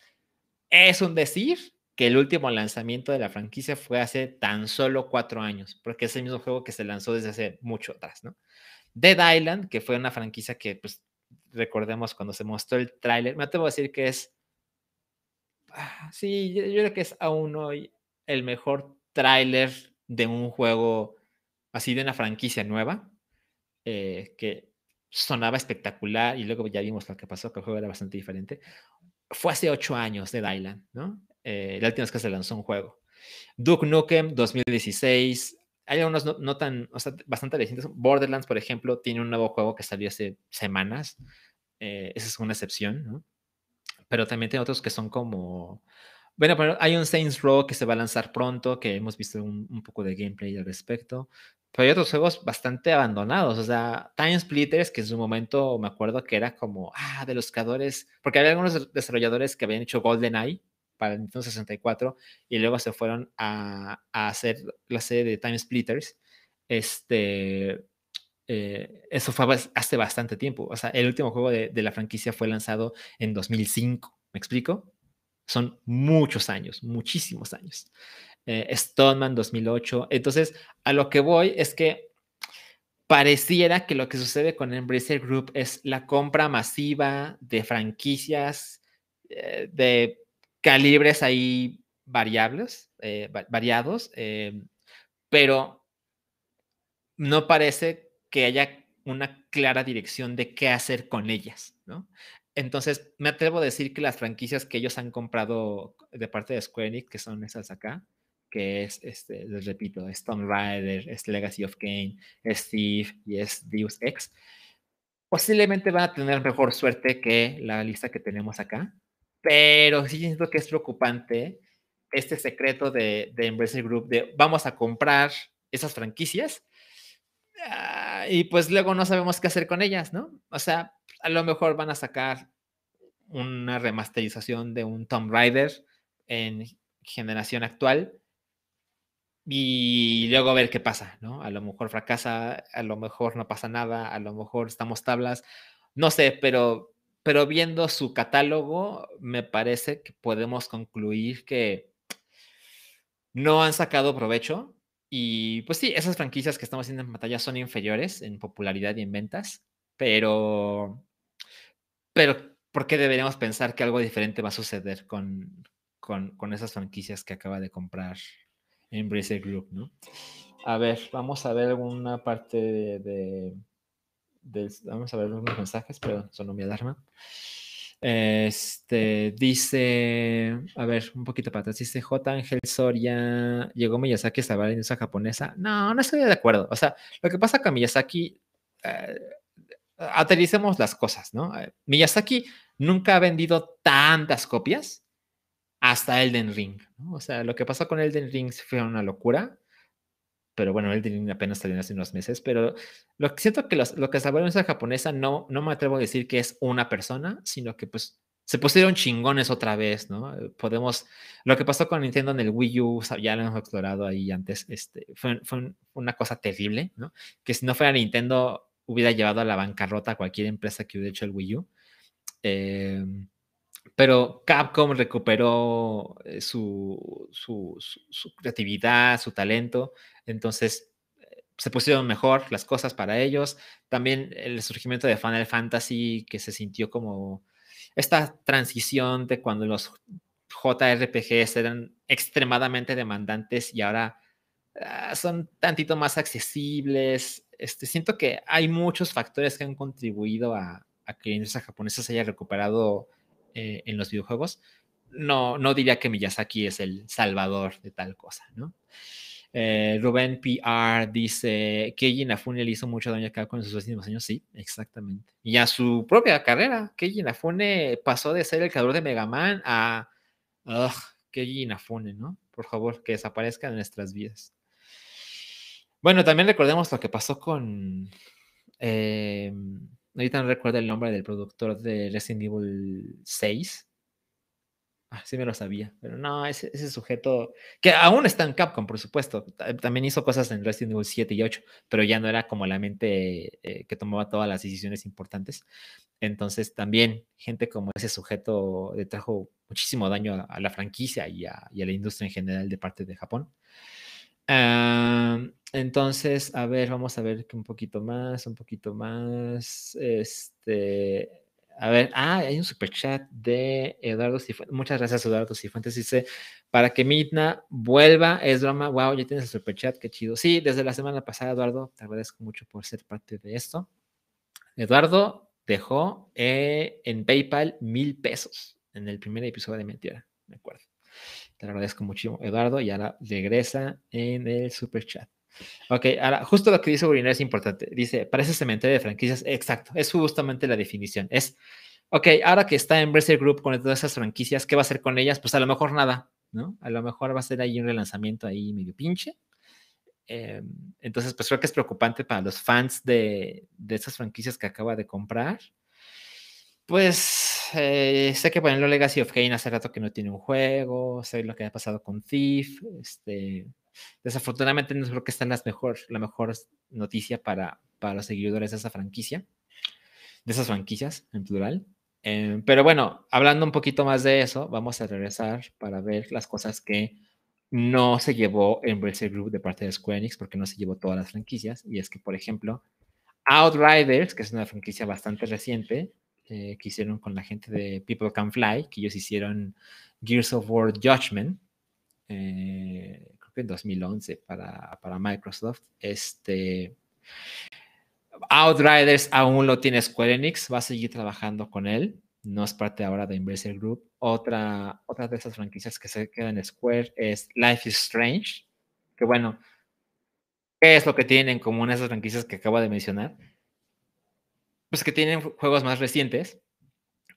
es un decir que el último lanzamiento de la franquicia fue hace tan solo cuatro años, porque es el mismo juego que se lanzó desde hace mucho atrás, ¿no? Dead Island, que fue una franquicia que, pues, recordemos cuando se mostró el tráiler, me atrevo a decir que es Ah, sí, yo, creo que es aún hoy el mejor tráiler de un juego así de una franquicia nueva, eh, que sonaba espectacular y luego ya vimos lo que pasó, que el juego era bastante diferente. Fue hace ocho años de Dylan, ¿no? Eh, la última vez que se lanzó un juego. Duke Nukem 2016. Hay algunos no, tan, o sea, bastante recientes. Borderlands, por ejemplo, tiene un nuevo juego que salió hace semanas. Eh, esa es una excepción, ¿no? pero también tiene otros que son como... Bueno, pero hay un Saints Row que se va a lanzar pronto, que hemos visto un, poco de gameplay al respecto. Pero hay otros juegos bastante abandonados. O sea, Time Splitters, que en su momento me acuerdo que era como, ah, de los creadores, porque había algunos desarrolladores que habían hecho GoldenEye para el Nintendo 64 y luego se fueron a, a hacer la serie de Time Splitters. Este, eh, eso fue hace bastante tiempo. O sea, el último juego de, la franquicia fue lanzado en 2005. ¿Me explico? Son muchos años, muchísimos años. Eh, Stoneman 2008. Entonces, a lo que voy es que pareciera que lo que sucede con Embracer Group es la compra masiva de franquicias eh, de calibres ahí variables, variados, pero no parece que haya una clara dirección de qué hacer con ellas, ¿no? Entonces, me atrevo a decir que las franquicias que ellos han comprado de parte de Square Enix, que son esas acá, que es, este, les repito, es Tomb Raider, es Legacy of Kane, es Thief y es Deus Ex, posiblemente van a tener mejor suerte que la lista que tenemos acá, pero sí siento que es preocupante este secreto de, de Embracer Group de vamos a comprar esas franquicias y pues luego no sabemos qué hacer con ellas, ¿no? O sea, a lo mejor van a sacar una remasterización de un Tomb Raider en generación actual y luego ver qué pasa, ¿no? A lo mejor fracasa, a lo mejor no pasa nada, a lo mejor estamos tablas, no sé, pero, pero viendo su catálogo, me parece que podemos concluir que no han sacado provecho y pues sí, esas franquicias que estamos haciendo en pantalla son inferiores en popularidad y en ventas, pero, pero ¿por qué deberíamos pensar que algo diferente va a suceder con, con, esas franquicias que acaba de comprar Embracer Group, ¿no? A ver, vamos a ver alguna parte de, vamos a ver unos mensajes, perdón, sonó mi alarma. Este dice, a ver, un poquito para atrás, dice J. Ángel Soria, llegó Miyazaki a la industria japonesa. No, no estoy de acuerdo. O sea, lo que pasa con Miyazaki, eh, las cosas, ¿no? Eh, Miyazaki nunca ha vendido tantas copias hasta Elden Ring. O sea, lo que pasó con Elden Ring fue una locura pero bueno, él apenas salió hace unos meses, pero lo que siento que lo que salvaron esa japonesa no, no me atrevo a decir que es una persona, sino que pues se pusieron chingones otra vez, ¿no? Eh, podemos, lo que pasó con Nintendo en el Wii U, ya lo hemos explorado ahí antes, este, fue, fue una cosa terrible, ¿no? Que si no fuera Nintendo, hubiera llevado a la bancarrota a cualquier empresa que hubiera hecho el Wii U. Eh, pero Capcom recuperó su, su, creatividad, su talento. Entonces, se pusieron mejor las cosas para ellos. También el surgimiento de Final Fantasy, que se sintió como esta transición de cuando los JRPGs eran extremadamente demandantes y ahora ah, son tantito más accesibles. Este, siento que hay muchos factores que han contribuido a, que la industria japonesa se haya recuperado eh, en los videojuegos. No, no diría que Miyazaki es el salvador de tal cosa, ¿no? Eh, Rubén PR dice, Keiji Inafune le hizo mucho daño a con en sus últimos años. Sí, exactamente. Y a su propia carrera. Keiji Inafune pasó de ser el creador de Mega Man a... Ugh, ¿no? Por favor, que desaparezca de nuestras vidas. Bueno, también recordemos lo que pasó con... Eh, ahorita no recuerdo el nombre del productor de Resident Evil 6 Ah, sí me lo sabía, pero no, ese, sujeto, que aún está en Capcom, por supuesto, también hizo cosas en Resident Evil 7 y 8, pero ya no era como la mente eh, que tomaba todas las decisiones importantes. Entonces también gente como ese sujeto le trajo muchísimo daño a, la franquicia y a, la industria en general de parte de Japón. entonces, a ver, vamos a ver un poquito más, un poquito más. Este, a ver, ah, hay un super chat de Eduardo Cifuentes. Muchas gracias, Eduardo Cifuentes. Dice, para que Midna vuelva, es drama. Wow, ya tienes el super chat, qué chido. Sí, desde la semana pasada, Eduardo, te agradezco mucho por ser parte de esto. Eduardo dejó eh, en PayPal mil pesos en el primer episodio de Mentira, me acuerdo. Te agradezco muchísimo, Eduardo, y ahora regresa en el super chat. Ok, ahora justo lo que dice Urinar es importante. Dice, parece cementerio de franquicias. Exacto, es justamente la definición. Es, ok, ahora que está en Bracer Group con todas esas franquicias, ¿qué va a hacer con ellas? Pues a lo mejor nada, ¿no? A lo mejor va a ser ahí un relanzamiento ahí medio pinche. Em, entonces, pues creo que es preocupante para los fans de, de esas franquicias que acaba de comprar. Pues eh, sé que, por ejemplo, Legacy of Kane hace rato que no tiene un juego, sé lo que ha pasado con Thief, este, Desafortunadamente no creo que esta es mejor, la mejor noticia para, para los seguidores de esa franquicia, de esas franquicias en plural. Eh, pero bueno, hablando un poquito más de eso, vamos a regresar para ver las cosas que no se llevó Embracer Group de parte de Square Enix, porque no se llevó todas las franquicias. Y es que, por ejemplo, Outriders, que es una franquicia bastante reciente, eh, que hicieron con la gente de People Can Fly, que ellos hicieron Gears of War Judgment, eh, en 2011 para, para Microsoft. Este, Outriders aún lo tiene Square Enix, va a seguir trabajando con él, no es parte ahora de Embracer Group. Otra, otra de esas franquicias que se quedan en Square es Life is Strange, que bueno, ¿qué es lo que tienen en común esas franquicias que acabo de mencionar? Pues que tienen juegos más recientes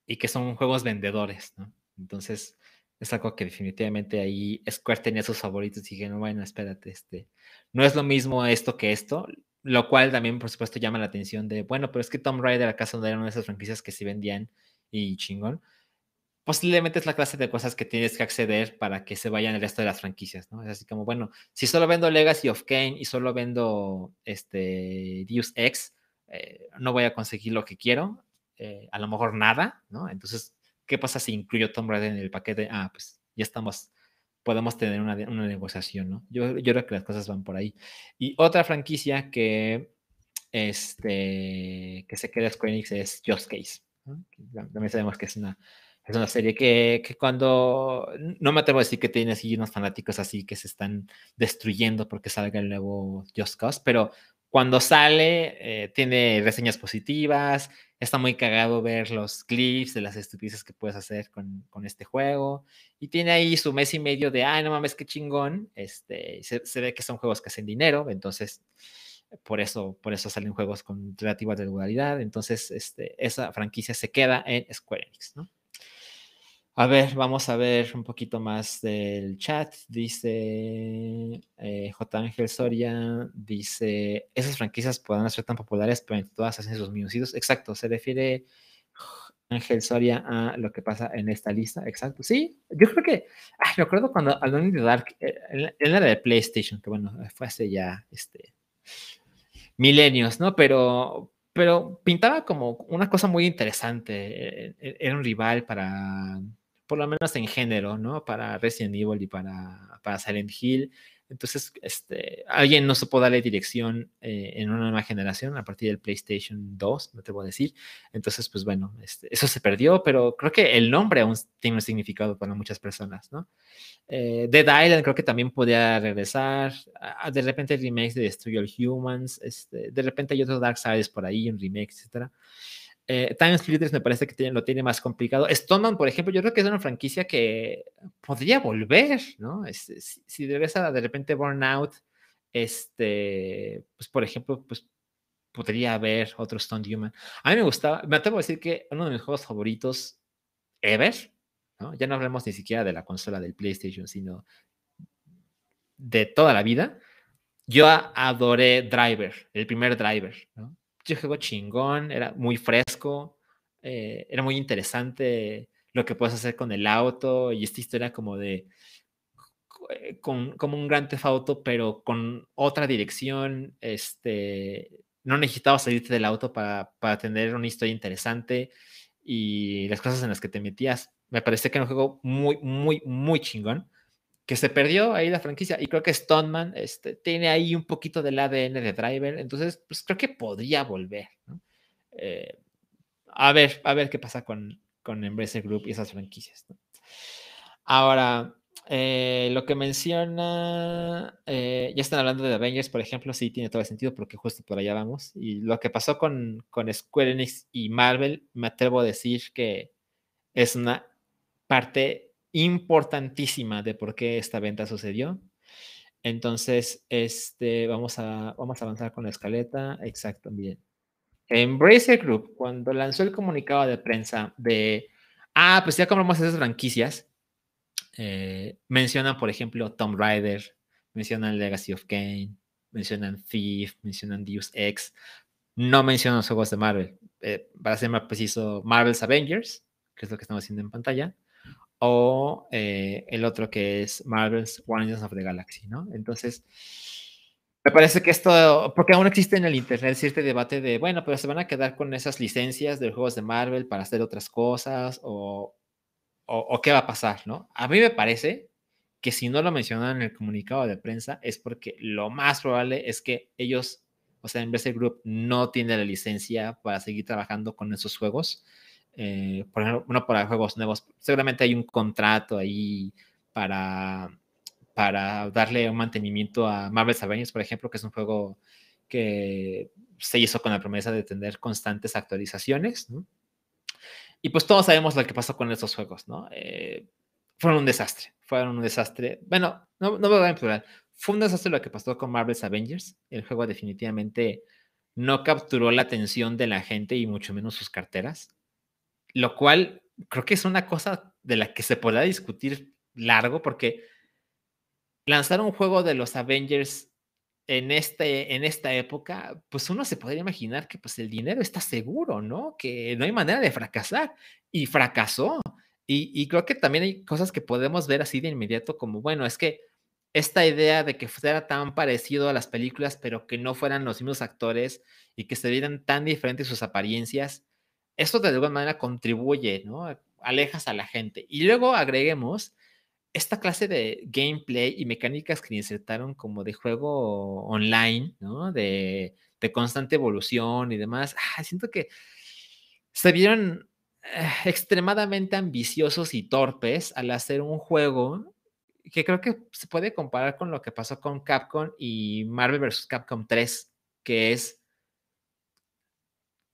y que son juegos vendedores, ¿no? Entonces, es algo que definitivamente ahí Square tenía sus favoritos y dijeron, bueno, espérate, este, no es lo mismo esto que esto, lo cual también, por supuesto, llama la atención de, bueno, pero es que Tom Raider acaso no era una de esas franquicias que se vendían y chingón. Posiblemente es la clase de cosas que tienes que acceder para que se vayan el resto de las franquicias, ¿no? Es así como, bueno, si solo vendo Legacy of Kane y solo vendo este Deus Ex, eh, no voy a conseguir lo que quiero, eh, a lo mejor nada, ¿no? Entonces, ¿Qué pasa si incluyo Tom Raider en el paquete? Ah, pues ya estamos, podemos tener una, negociación, ¿no? Yo, yo, creo que las cosas van por ahí. Y otra franquicia que, este, que se queda Square Enix es Just Case. También sabemos que es una, es una serie que, que, cuando, no me atrevo a decir que tiene así unos fanáticos así que se están destruyendo porque salga el nuevo Just Cause, pero cuando sale eh, tiene reseñas positivas, está muy cagado ver los clips de las estupideces que puedes hacer con, con, este juego. Y tiene ahí su mes y medio de, ay, no mames, qué chingón. Este, se, se, ve que son juegos que hacen dinero, entonces por eso, por eso salen juegos con relativa regularidad. Entonces, este, esa franquicia se queda en Square Enix, ¿no? A ver, vamos a ver un poquito más del chat. Dice eh, J. Ángel Soria, dice, esas franquicias podrán ser tan populares, pero en todas hacen sus minucitos. Exacto, se refiere Ángel Soria a lo que pasa en esta lista. Exacto, sí, yo creo que, ay, me acuerdo cuando Alone de Dark, eh, en la de PlayStation, que bueno, fue hace ya, este, milenios, ¿no? Pero, pero pintaba como una cosa muy interesante. Eh, era un rival para por lo menos en género, ¿no? Para Resident Evil y para, para Silent Hill. Entonces, este, alguien no supo darle dirección eh, en una nueva generación a partir del PlayStation 2, me atrevo a decir. Entonces, pues bueno, este, eso se perdió, pero creo que el nombre aún tiene un significado para muchas personas, ¿no? Eh, Dead Island creo que también podía regresar. de repente remakes de Destroy All Humans. Este, de repente hay otros Dark Sides por ahí, un remake, etcétera. Eh, Time Splitters me parece que lo tiene más complicado. Stoneman, por ejemplo, yo creo que es una franquicia que podría volver, ¿no? Este, si, si regresa de repente Burnout, este, pues por ejemplo, pues podría haber otro Stone Human. A mí me gustaba, me atrevo a decir que uno de mis juegos favoritos ever, ¿no? Ya no hablemos ni siquiera de la consola del PlayStation, sino de toda la vida. Yo adoré Driver, el primer Driver, ¿no? yo juego chingón, era muy fresco, eh, era muy interesante lo que puedes hacer con el auto y esta historia como de eh, con, como un gran auto, pero con otra dirección, este, no necesitabas salirte del auto para, para tener una historia interesante y las cosas en las que te metías. Me parece que era un juego muy, muy, muy chingón que se perdió ahí la franquicia. Y creo que Stoneman este, tiene ahí un poquito del ADN de Driver. Entonces, pues creo que podría volver. Eh, a ver, a ver qué pasa con, con Embracer Group y esas franquicias. Ahora, eh, lo que menciona, eh, ya están hablando de Avengers, por ejemplo, sí tiene todo el sentido porque justo por allá vamos. Y lo que pasó con, con Square Enix y Marvel, me atrevo a decir que es una parte importantísima de por qué esta venta sucedió. Entonces, este, vamos, a, vamos a avanzar con la escaleta. Exacto, bien. Embracer Group, cuando lanzó el comunicado de prensa de, ah, pues ya compramos esas franquicias, eh, mencionan, por ejemplo, Tomb Raider, mencionan Legacy of Kane, mencionan Thief, mencionan Deus Ex, no mencionan los juegos de Marvel. Eh, para ser más preciso, Marvel's Avengers, que es lo que estamos haciendo en pantalla, o eh, el otro que es Marvel's Guardians of the Galaxy, ¿no? Entonces, me parece que esto, porque aún existe en el Internet cierto debate de, bueno, pero se van a quedar con esas licencias de juegos de Marvel para hacer otras cosas, o, o, qué va a pasar, ¿no? A mí me parece que si no lo mencionan en el comunicado de prensa es porque lo más probable es que ellos, o sea, vez Group no tiene la licencia para seguir trabajando con esos juegos eh, por ejemplo, no para juegos nuevos, seguramente hay un contrato ahí para, para darle un mantenimiento a Marvel's Avengers, por ejemplo, que es un juego que se hizo con la promesa de tener constantes actualizaciones, Y pues todos sabemos lo que pasó con esos juegos, ¿no? Eh, fueron un desastre, fueron un desastre. Bueno, no, no voy a plural. Fue un desastre lo que pasó con Marvel's Avengers. El juego definitivamente no capturó la atención de la gente y mucho menos sus carteras lo cual creo que es una cosa de la que se podrá discutir largo, porque lanzar un juego de los Avengers en, este, en esta época, pues uno se podría imaginar que pues el dinero está seguro, ¿no? Que no hay manera de fracasar. Y fracasó. Y, y creo que también hay cosas que podemos ver así de inmediato, como, bueno, es que esta idea de que fuera tan parecido a las películas, pero que no fueran los mismos actores y que se vieran tan diferentes sus apariencias, esto de alguna manera contribuye, ¿no? Alejas a la gente. Y luego agreguemos esta clase de gameplay y mecánicas que insertaron como de juego online, ¿no? De, constante evolución y demás. Ah, siento que se vieron eh, extremadamente ambiciosos y torpes al hacer un juego que creo que se puede comparar con lo que pasó con Capcom y Marvel vs. Capcom 3, que es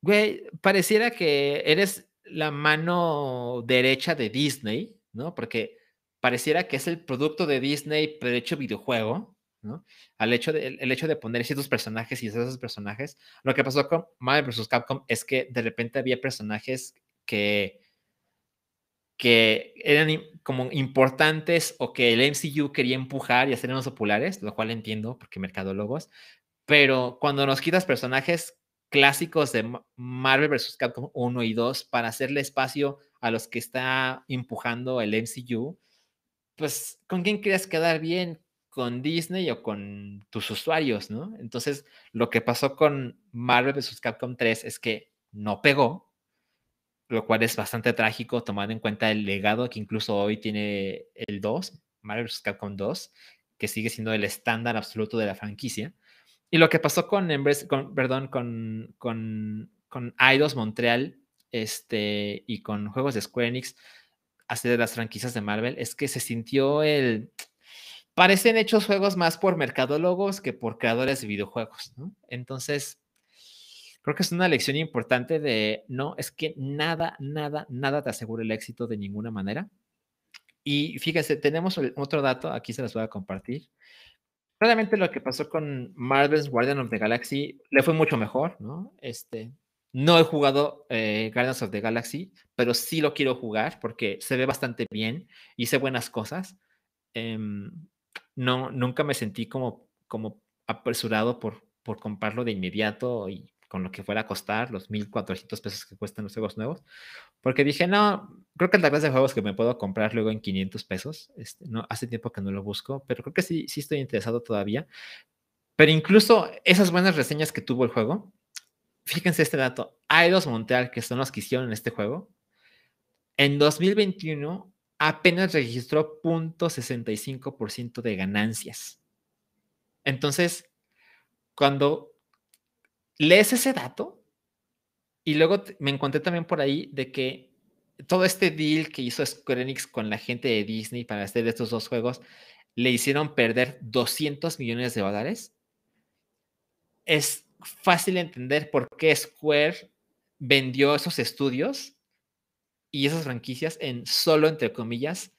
Güey, pareciera que eres la mano derecha de Disney, ¿no? Porque pareciera que es el producto de Disney, pero hecho videojuego, ¿no? Al hecho de, el hecho de poner ciertos personajes y esos personajes. Lo que pasó con Marvel vs. Capcom es que de repente había personajes que, que eran como importantes o que el MCU quería empujar y hacer más populares, lo cual entiendo porque mercadólogos, pero cuando nos quitas personajes clásicos de Marvel vs. Capcom 1 y 2 para hacerle espacio a los que está empujando el MCU, pues, ¿con quién quieres quedar bien? ¿Con Disney o con tus usuarios, no? Entonces, lo que pasó con Marvel vs. Capcom 3 es que no pegó, lo cual es bastante trágico tomando en cuenta el legado que incluso hoy tiene el 2, Marvel vs. Capcom 2, que sigue siendo el estándar absoluto de la franquicia. Y lo que pasó con, con perdón, con, con, con Eidos Montreal este, y con juegos de Square Enix, así de las franquicias de Marvel, es que se sintió el... Parecen hechos juegos más por mercadólogos que por creadores de videojuegos, ¿no? Entonces, creo que es una lección importante de, no, es que nada, nada, nada te asegura el éxito de ninguna manera. Y fíjense, tenemos otro dato, aquí se los voy a compartir. Realmente lo que pasó con Marvel's Guardian of the Galaxy le fue mucho mejor, ¿no? Este, no he jugado eh, Guardians of the Galaxy, pero sí lo quiero jugar porque se ve bastante bien, hice buenas cosas. Em, no, nunca me sentí como, como apresurado por, por comprarlo de inmediato y con lo que fuera a costar, los 1.400 pesos que cuestan los juegos nuevos, porque dije, no, creo que es la clase de juegos que me puedo comprar luego en 500 pesos. Este, no, hace tiempo que no lo busco, pero creo que sí, sí estoy interesado todavía. Pero incluso esas buenas reseñas que tuvo el juego, fíjense este dato, dos Montreal, que son los que hicieron este juego, en 2021 apenas registró 0.65% de ganancias. Entonces, cuando lees ese dato y luego me encontré también por ahí de que todo este deal que hizo Square Enix con la gente de Disney para hacer estos dos juegos le hicieron perder 200 millones de dólares. Es fácil entender por qué Square vendió esos estudios y esas franquicias en solo, entre comillas,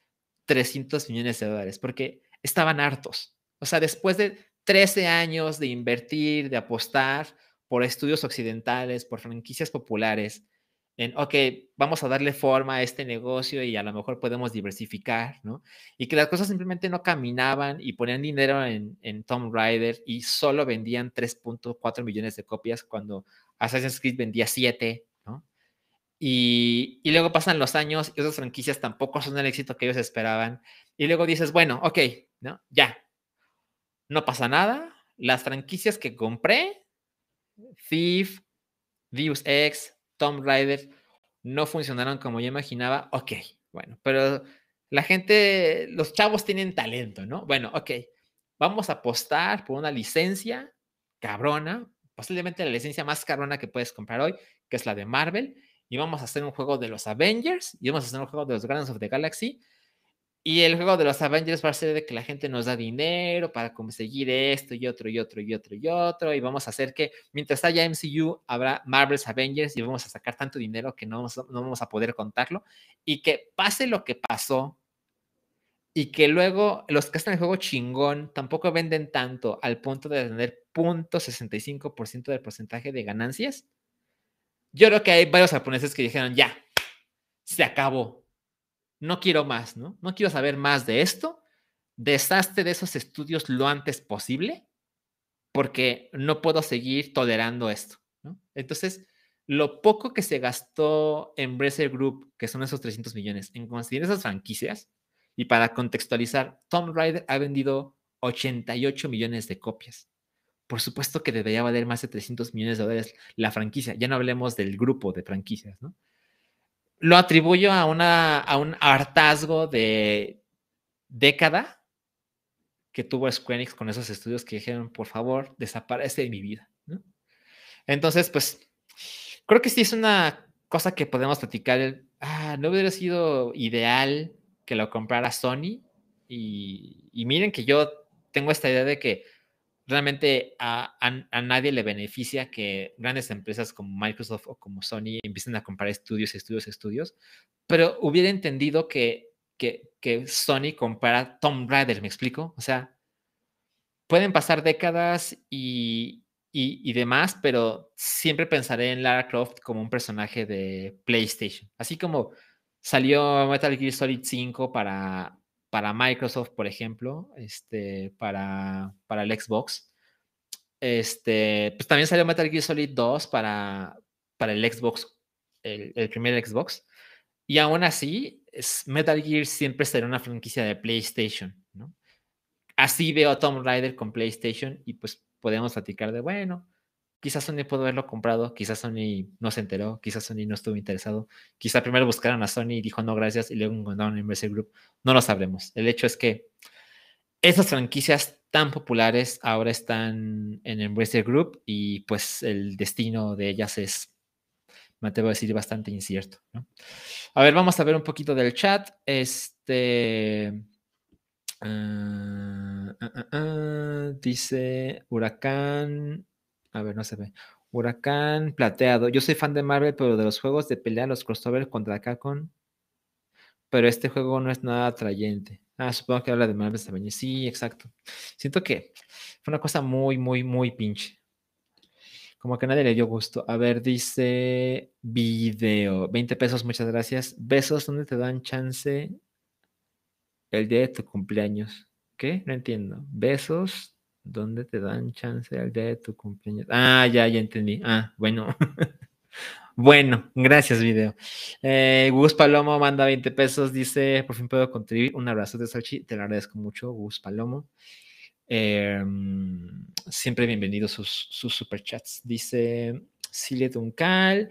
300 millones de dólares, porque estaban hartos. O sea, después de 13 años de invertir, de apostar, por estudios occidentales, por franquicias populares, en, ok, vamos a darle forma a este negocio y a lo mejor podemos diversificar, ¿no? Y que las cosas simplemente no caminaban y ponían dinero en, en Tomb Raider y solo vendían 3.4 millones de copias cuando Assassin's Creed vendía 7, ¿no? Y, y, luego pasan los años y esas franquicias tampoco son el éxito que ellos esperaban. Y luego dices, bueno, ok, ¿no? Ya, no pasa nada. Las franquicias que compré Thief, Deus Ex, Tomb Raider no funcionaron como yo imaginaba. Ok, bueno, pero la gente, los chavos tienen talento, ¿no? Bueno, ok, vamos a apostar por una licencia cabrona, posiblemente la licencia más cabrona que puedes comprar hoy, que es la de Marvel, y vamos a hacer un juego de los Avengers, y vamos a hacer un juego de los Guardians of the Galaxy, y el juego de los Avengers va a ser de que la gente nos da dinero para conseguir esto y otro y otro y otro y otro. Y vamos a hacer que mientras haya MCU habrá Marvel's Avengers y vamos a sacar tanto dinero que no vamos, a poder contarlo. Y que pase lo que pasó y que luego los que están en el juego chingón tampoco venden tanto al punto de tener 0.65% del porcentaje de ganancias. Yo creo que hay varios japoneses que dijeron, ya, se acabó no quiero más, ¿no? No quiero saber más de esto. Deshazte de esos estudios lo antes posible porque no puedo seguir tolerando esto. Entonces, lo poco que se gastó en Bracer Group, que son esos 300 millones, en conseguir esas franquicias, y para contextualizar, Tom Raider ha vendido 88 millones de copias. Por supuesto que debería valer más de 300 millones de dólares la franquicia. Ya no hablemos del grupo de franquicias, ¿no? Lo atribuyo a, a un hartazgo de década que tuvo Square Enix con esos estudios que dijeron, por favor, desaparece de mi vida. Entonces, pues, creo que sí es una cosa que podemos platicar. Ah, no hubiera sido ideal que lo comprara Sony. Y miren que yo tengo esta idea de que realmente a, nadie le beneficia que grandes empresas como Microsoft o como Sony empiecen a comprar estudios, estudios, estudios, pero hubiera entendido que, que, que Sony compara Tomb Raider, ¿me explico? O sea, pueden pasar décadas y, y, y, demás, pero siempre pensaré en Lara Croft como un personaje de PlayStation, así como salió Metal Gear Solid 5 para, para Microsoft, por ejemplo, este, para, para el Xbox. Este, pues también salió Metal Gear Solid 2 para, para el Xbox, el, primer Xbox. Y aún así, Metal Gear siempre será una franquicia de PlayStation, ¿no? Así veo a Tomb Raider con PlayStation y pues podemos platicar de, bueno, Quizás Sony pudo haberlo comprado, quizás Sony no se enteró, quizás Sony no estuvo interesado, quizás primero buscaron a Sony y dijo no gracias y luego encontraron a Mercer Group. No lo sabremos. El hecho es que esas franquicias tan populares ahora están en Embracer Group y pues el destino de ellas es, me atrevo a decir, bastante incierto. A ver, vamos a ver un poquito del chat. Este. Ah, ah, ah, dice Huracán. A ver, no se ve. Huracán plateado. Yo soy fan de Marvel, pero de los juegos de pelea, los crossover contra Capcom. Pero este juego no es nada atrayente. Ah, supongo que habla de Marvel también. Sí, exacto. Siento que fue una cosa muy, muy, muy pinche. Como que nadie le dio gusto. A ver, dice video. 20 pesos, muchas gracias. Besos, ¿dónde te dan chance el día de tu cumpleaños? ¿Qué? No entiendo. Besos, ¿dónde te dan chance el día de tu cumpleaños? Ah, ya, ya entendí. Ah, bueno. Bueno, gracias, video. Eh, Gus Palomo manda 20 pesos, dice, por fin puedo contribuir. Un abrazo de Salchi, te lo agradezco mucho, Gus Palomo. Em, siempre bienvenidos sus, sus superchats. Dice Silvia Duncal,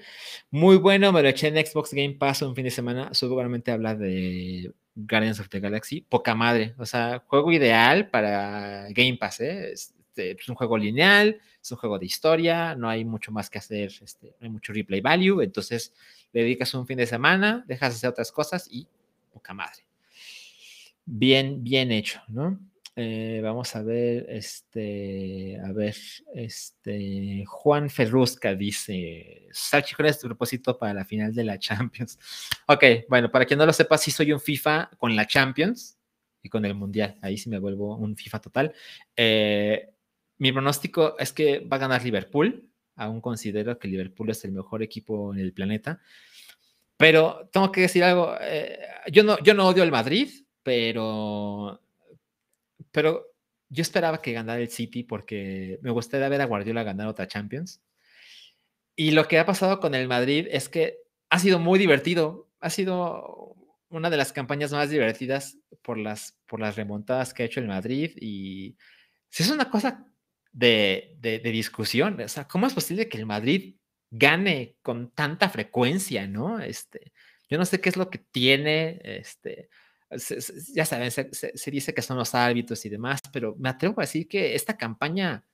muy bueno, me lo eché en Xbox Game Pass un fin de semana. Seguramente habla de Guardians of the Galaxy. Poca madre, o sea, juego ideal para Game Pass, ¿eh? Este, es un juego lineal, es un juego de historia, no hay mucho más que hacer, este, no hay mucho replay value, entonces le dedicas un fin de semana, dejas de hacer otras cosas y poca madre. Bien, bien hecho, ¿no? Eh, vamos a ver, este, a ver, este, Juan Ferrusca dice, Sachi, ¿cuál es tu propósito para la final de la Champions? Ok, bueno, para quien no lo sepa, sí soy un FIFA con la Champions y con el Mundial, ahí sí me vuelvo un FIFA total. Eh, mi pronóstico es que va a ganar Liverpool. Aún considero que Liverpool es el mejor equipo en el planeta. Pero tengo que decir algo. Eh, yo, no, yo no odio el Madrid, pero, pero yo esperaba que ganara el City porque me gustaría ver a Guardiola ganar otra Champions. Y lo que ha pasado con el Madrid es que ha sido muy divertido. Ha sido una de las campañas más divertidas por las, por las remontadas que ha hecho el Madrid. Y es una cosa de, discusión. O sea, ¿cómo es posible que el Madrid gane con tanta frecuencia, no? Este, yo no sé qué es lo que tiene, este, ya saben, se, dice que son los árbitros y demás, pero me atrevo a decir que esta campaña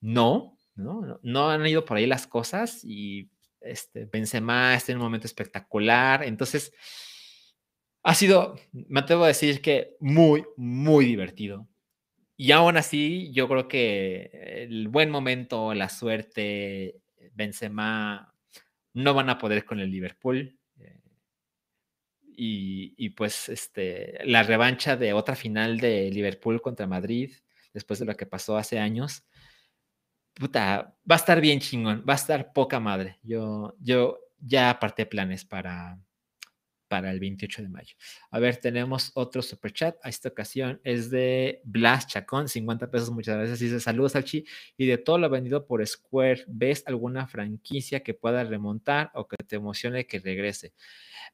no, no, no han ido por ahí las cosas y este, Benzema está en un momento espectacular, entonces ha sido, me atrevo a decir que muy, muy divertido, y aún así, yo creo que el buen momento, la suerte, Benzema no van a poder con el Liverpool. Y, pues este, la revancha de otra final de Liverpool contra Madrid, después de lo que pasó hace años, puta, va a estar bien chingón, va a estar poca madre. Yo, yo ya aparté planes para, para el 28 de mayo. A ver, tenemos otro super chat. A esta ocasión es de Blas Chacón, 50 pesos. Muchas gracias. Dice saludos, Alchi. Y de todo lo vendido por Square, ¿ves alguna franquicia que pueda remontar o que te emocione que regrese?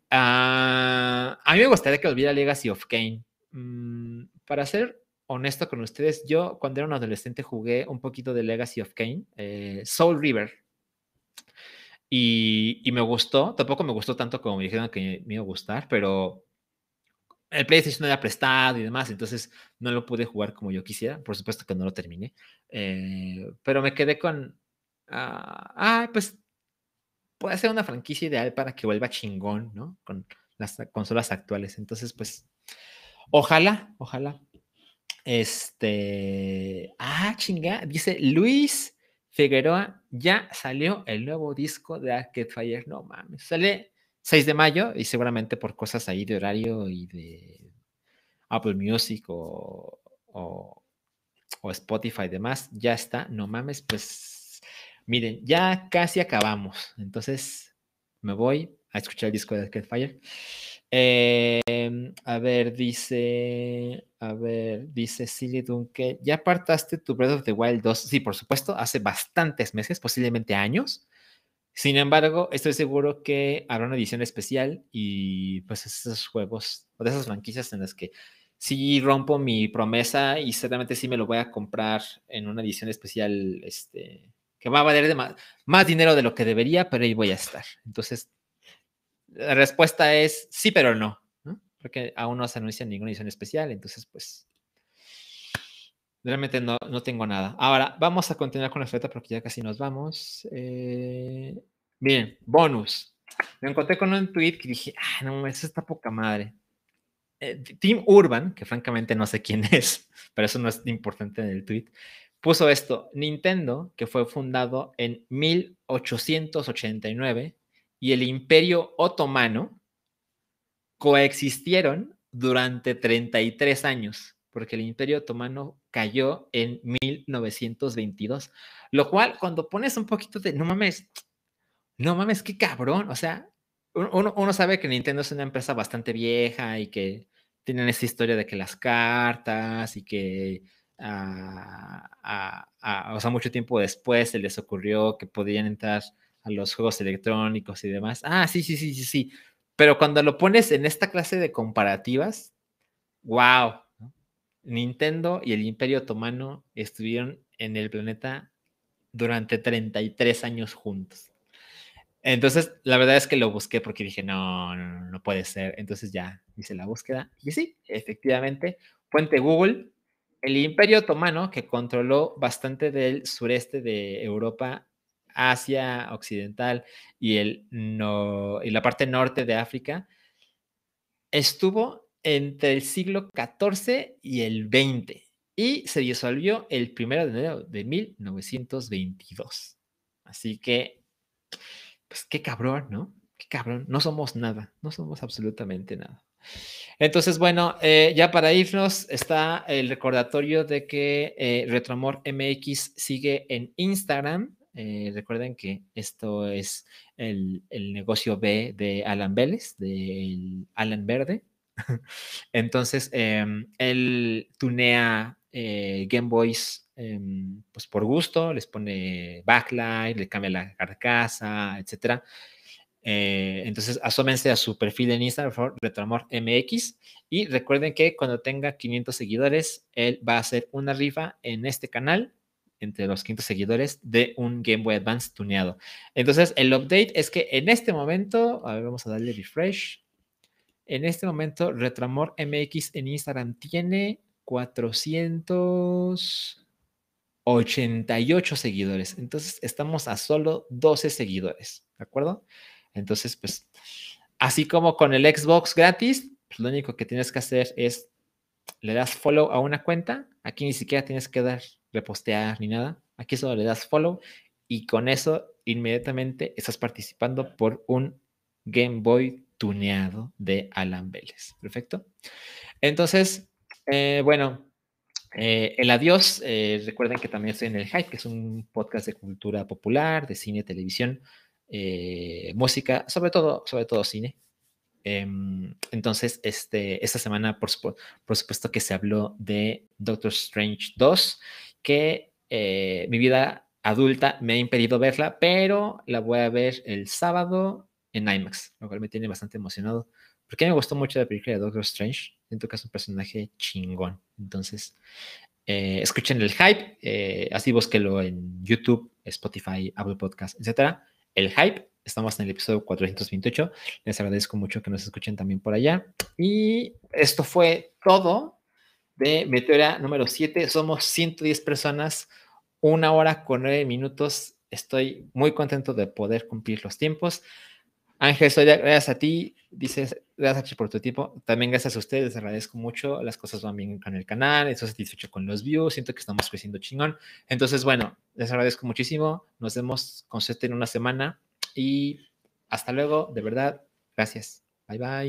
Ah, a mí me gustaría que volviera Legacy of Kane. Mm, para ser honesto con ustedes, yo cuando era un adolescente jugué un poquito de Legacy of Kane, eh, Soul River y, me gustó, tampoco me gustó tanto como me dijeron que me iba a gustar, pero el PlayStation era prestado y demás, entonces no lo pude jugar como yo quisiera. Por supuesto que no lo terminé, eh, pero me quedé con, ah, ah, pues puede ser una franquicia ideal para que vuelva chingón, ¿no? Con las consolas actuales. Entonces, pues, ojalá, ojalá. Este, ah, chinga, dice Luis Figueroa, ya salió el nuevo disco de Arcade Fire. No mames, sale 6 de mayo y seguramente por cosas ahí de horario y de Apple Music o, o, Spotify y demás, ya está. No mames, pues miren, ya casi acabamos. Entonces me voy a escuchar el disco de Arcade Fire. Em, a ver, dice, a ver, dice Silly Dunke, ¿ya apartaste tu Breath of the Wild 2? Sí, por supuesto, hace bastantes meses, posiblemente años. Sin embargo, estoy seguro que habrá una edición especial y pues esos juegos o de esas franquicias en las que sí rompo mi promesa y certamente sí me lo voy a comprar en una edición especial, este, que va a valer más, más dinero de lo que debería, pero ahí voy a estar. Entonces, la respuesta es sí, pero no, porque aún no se anuncia ninguna edición especial, entonces pues Realmente no, no tengo nada. Ahora, vamos a continuar con la oferta porque ya casi nos vamos. Eh, bien, bonus. Me encontré con un tweet que dije, ah, no, eso está poca madre. Eh, Team Urban, que francamente no sé quién es, pero eso no es importante en el tweet, puso esto, Nintendo, que fue fundado en 1889, y el Imperio Otomano coexistieron durante 33 años, porque el Imperio Otomano cayó en 1922, lo cual cuando pones un poquito de, no mames, no mames, qué cabrón, o sea, uno, sabe que Nintendo es una empresa bastante vieja y que tienen esa historia de que las cartas y que o sea, mucho tiempo después se les ocurrió que podían entrar los juegos electrónicos y demás. Ah, sí, sí, sí, sí, sí. Pero cuando lo pones en esta clase de comparativas, wow. Nintendo y el Imperio Otomano estuvieron en el planeta durante 33 años juntos. Entonces, la verdad es que lo busqué porque dije, no, no, no puede ser. Entonces ya hice la búsqueda. Y sí, efectivamente, fuente Google, el Imperio Otomano, que controló bastante del sureste de Europa, Asia Occidental y, el no, y la parte norte de África, estuvo entre el siglo XIV y el XX y se disolvió el primero de enero de 1922. Así que, pues qué cabrón, ¿no? Qué cabrón, no somos nada, no somos absolutamente nada. Entonces, bueno, eh, ya para irnos está el recordatorio de que eh, Retroamor MX sigue en Instagram. Eh, recuerden que esto es el, negocio B de Alan Vélez, del Alan Verde. Entonces, em, él tunea Game Boys em, pues por gusto, les pone backlight, le cambia la carcasa, etcétera. Eh, entonces, asómense a su perfil en Instagram, por Retroamor MX. Y recuerden que cuando tenga 500 seguidores, él va a hacer una rifa en este canal entre los 500 seguidores de un Game Boy Advance tuneado. Entonces, el update es que en este momento, a ver, vamos a darle refresh. En este momento, Retroamor MX en Instagram tiene 488 seguidores. Entonces, estamos a solo 12 seguidores, ¿de acuerdo? Entonces, pues, así como con el Xbox gratis, pues, lo único que tienes que hacer es le das follow a una cuenta. Aquí ni siquiera tienes que dar repostear ni nada. Aquí solo le das follow y con eso inmediatamente estás participando por un Game Boy tuneado de Alan Vélez. Perfecto. Entonces, eh, bueno, eh, el adiós. Eh, recuerden que también estoy en el Hype, que es un podcast de cultura popular, de cine, televisión. Música, sobre todo, sobre todo cine. Em, entonces, este, esta semana, por, por, supuesto que se habló de Doctor Strange 2, que eh, mi vida adulta me ha impedido verla, pero la voy a ver el sábado en IMAX, lo cual me tiene bastante emocionado, porque me gustó mucho la película de Doctor Strange, siento que es un personaje chingón. Entonces, eh, escuchen el hype, así búsquelo en YouTube, Spotify, Apple Podcast, etcétera el hype. Estamos en el episodio 428. Les agradezco mucho que nos escuchen también por allá. Y esto fue todo de Meteora número 7. Somos 110 personas, una hora con nueve minutos. Estoy muy contento de poder cumplir los tiempos. Ángel, soy gracias a ti. Dices, gracias por tu tiempo. También gracias a ustedes, les agradezco mucho. Las cosas van bien con el canal, estoy satisfecho con los views, siento que estamos creciendo chingón. Entonces, bueno, les agradezco muchísimo. Nos vemos con en una semana y hasta luego, de verdad. Gracias. Bye bye.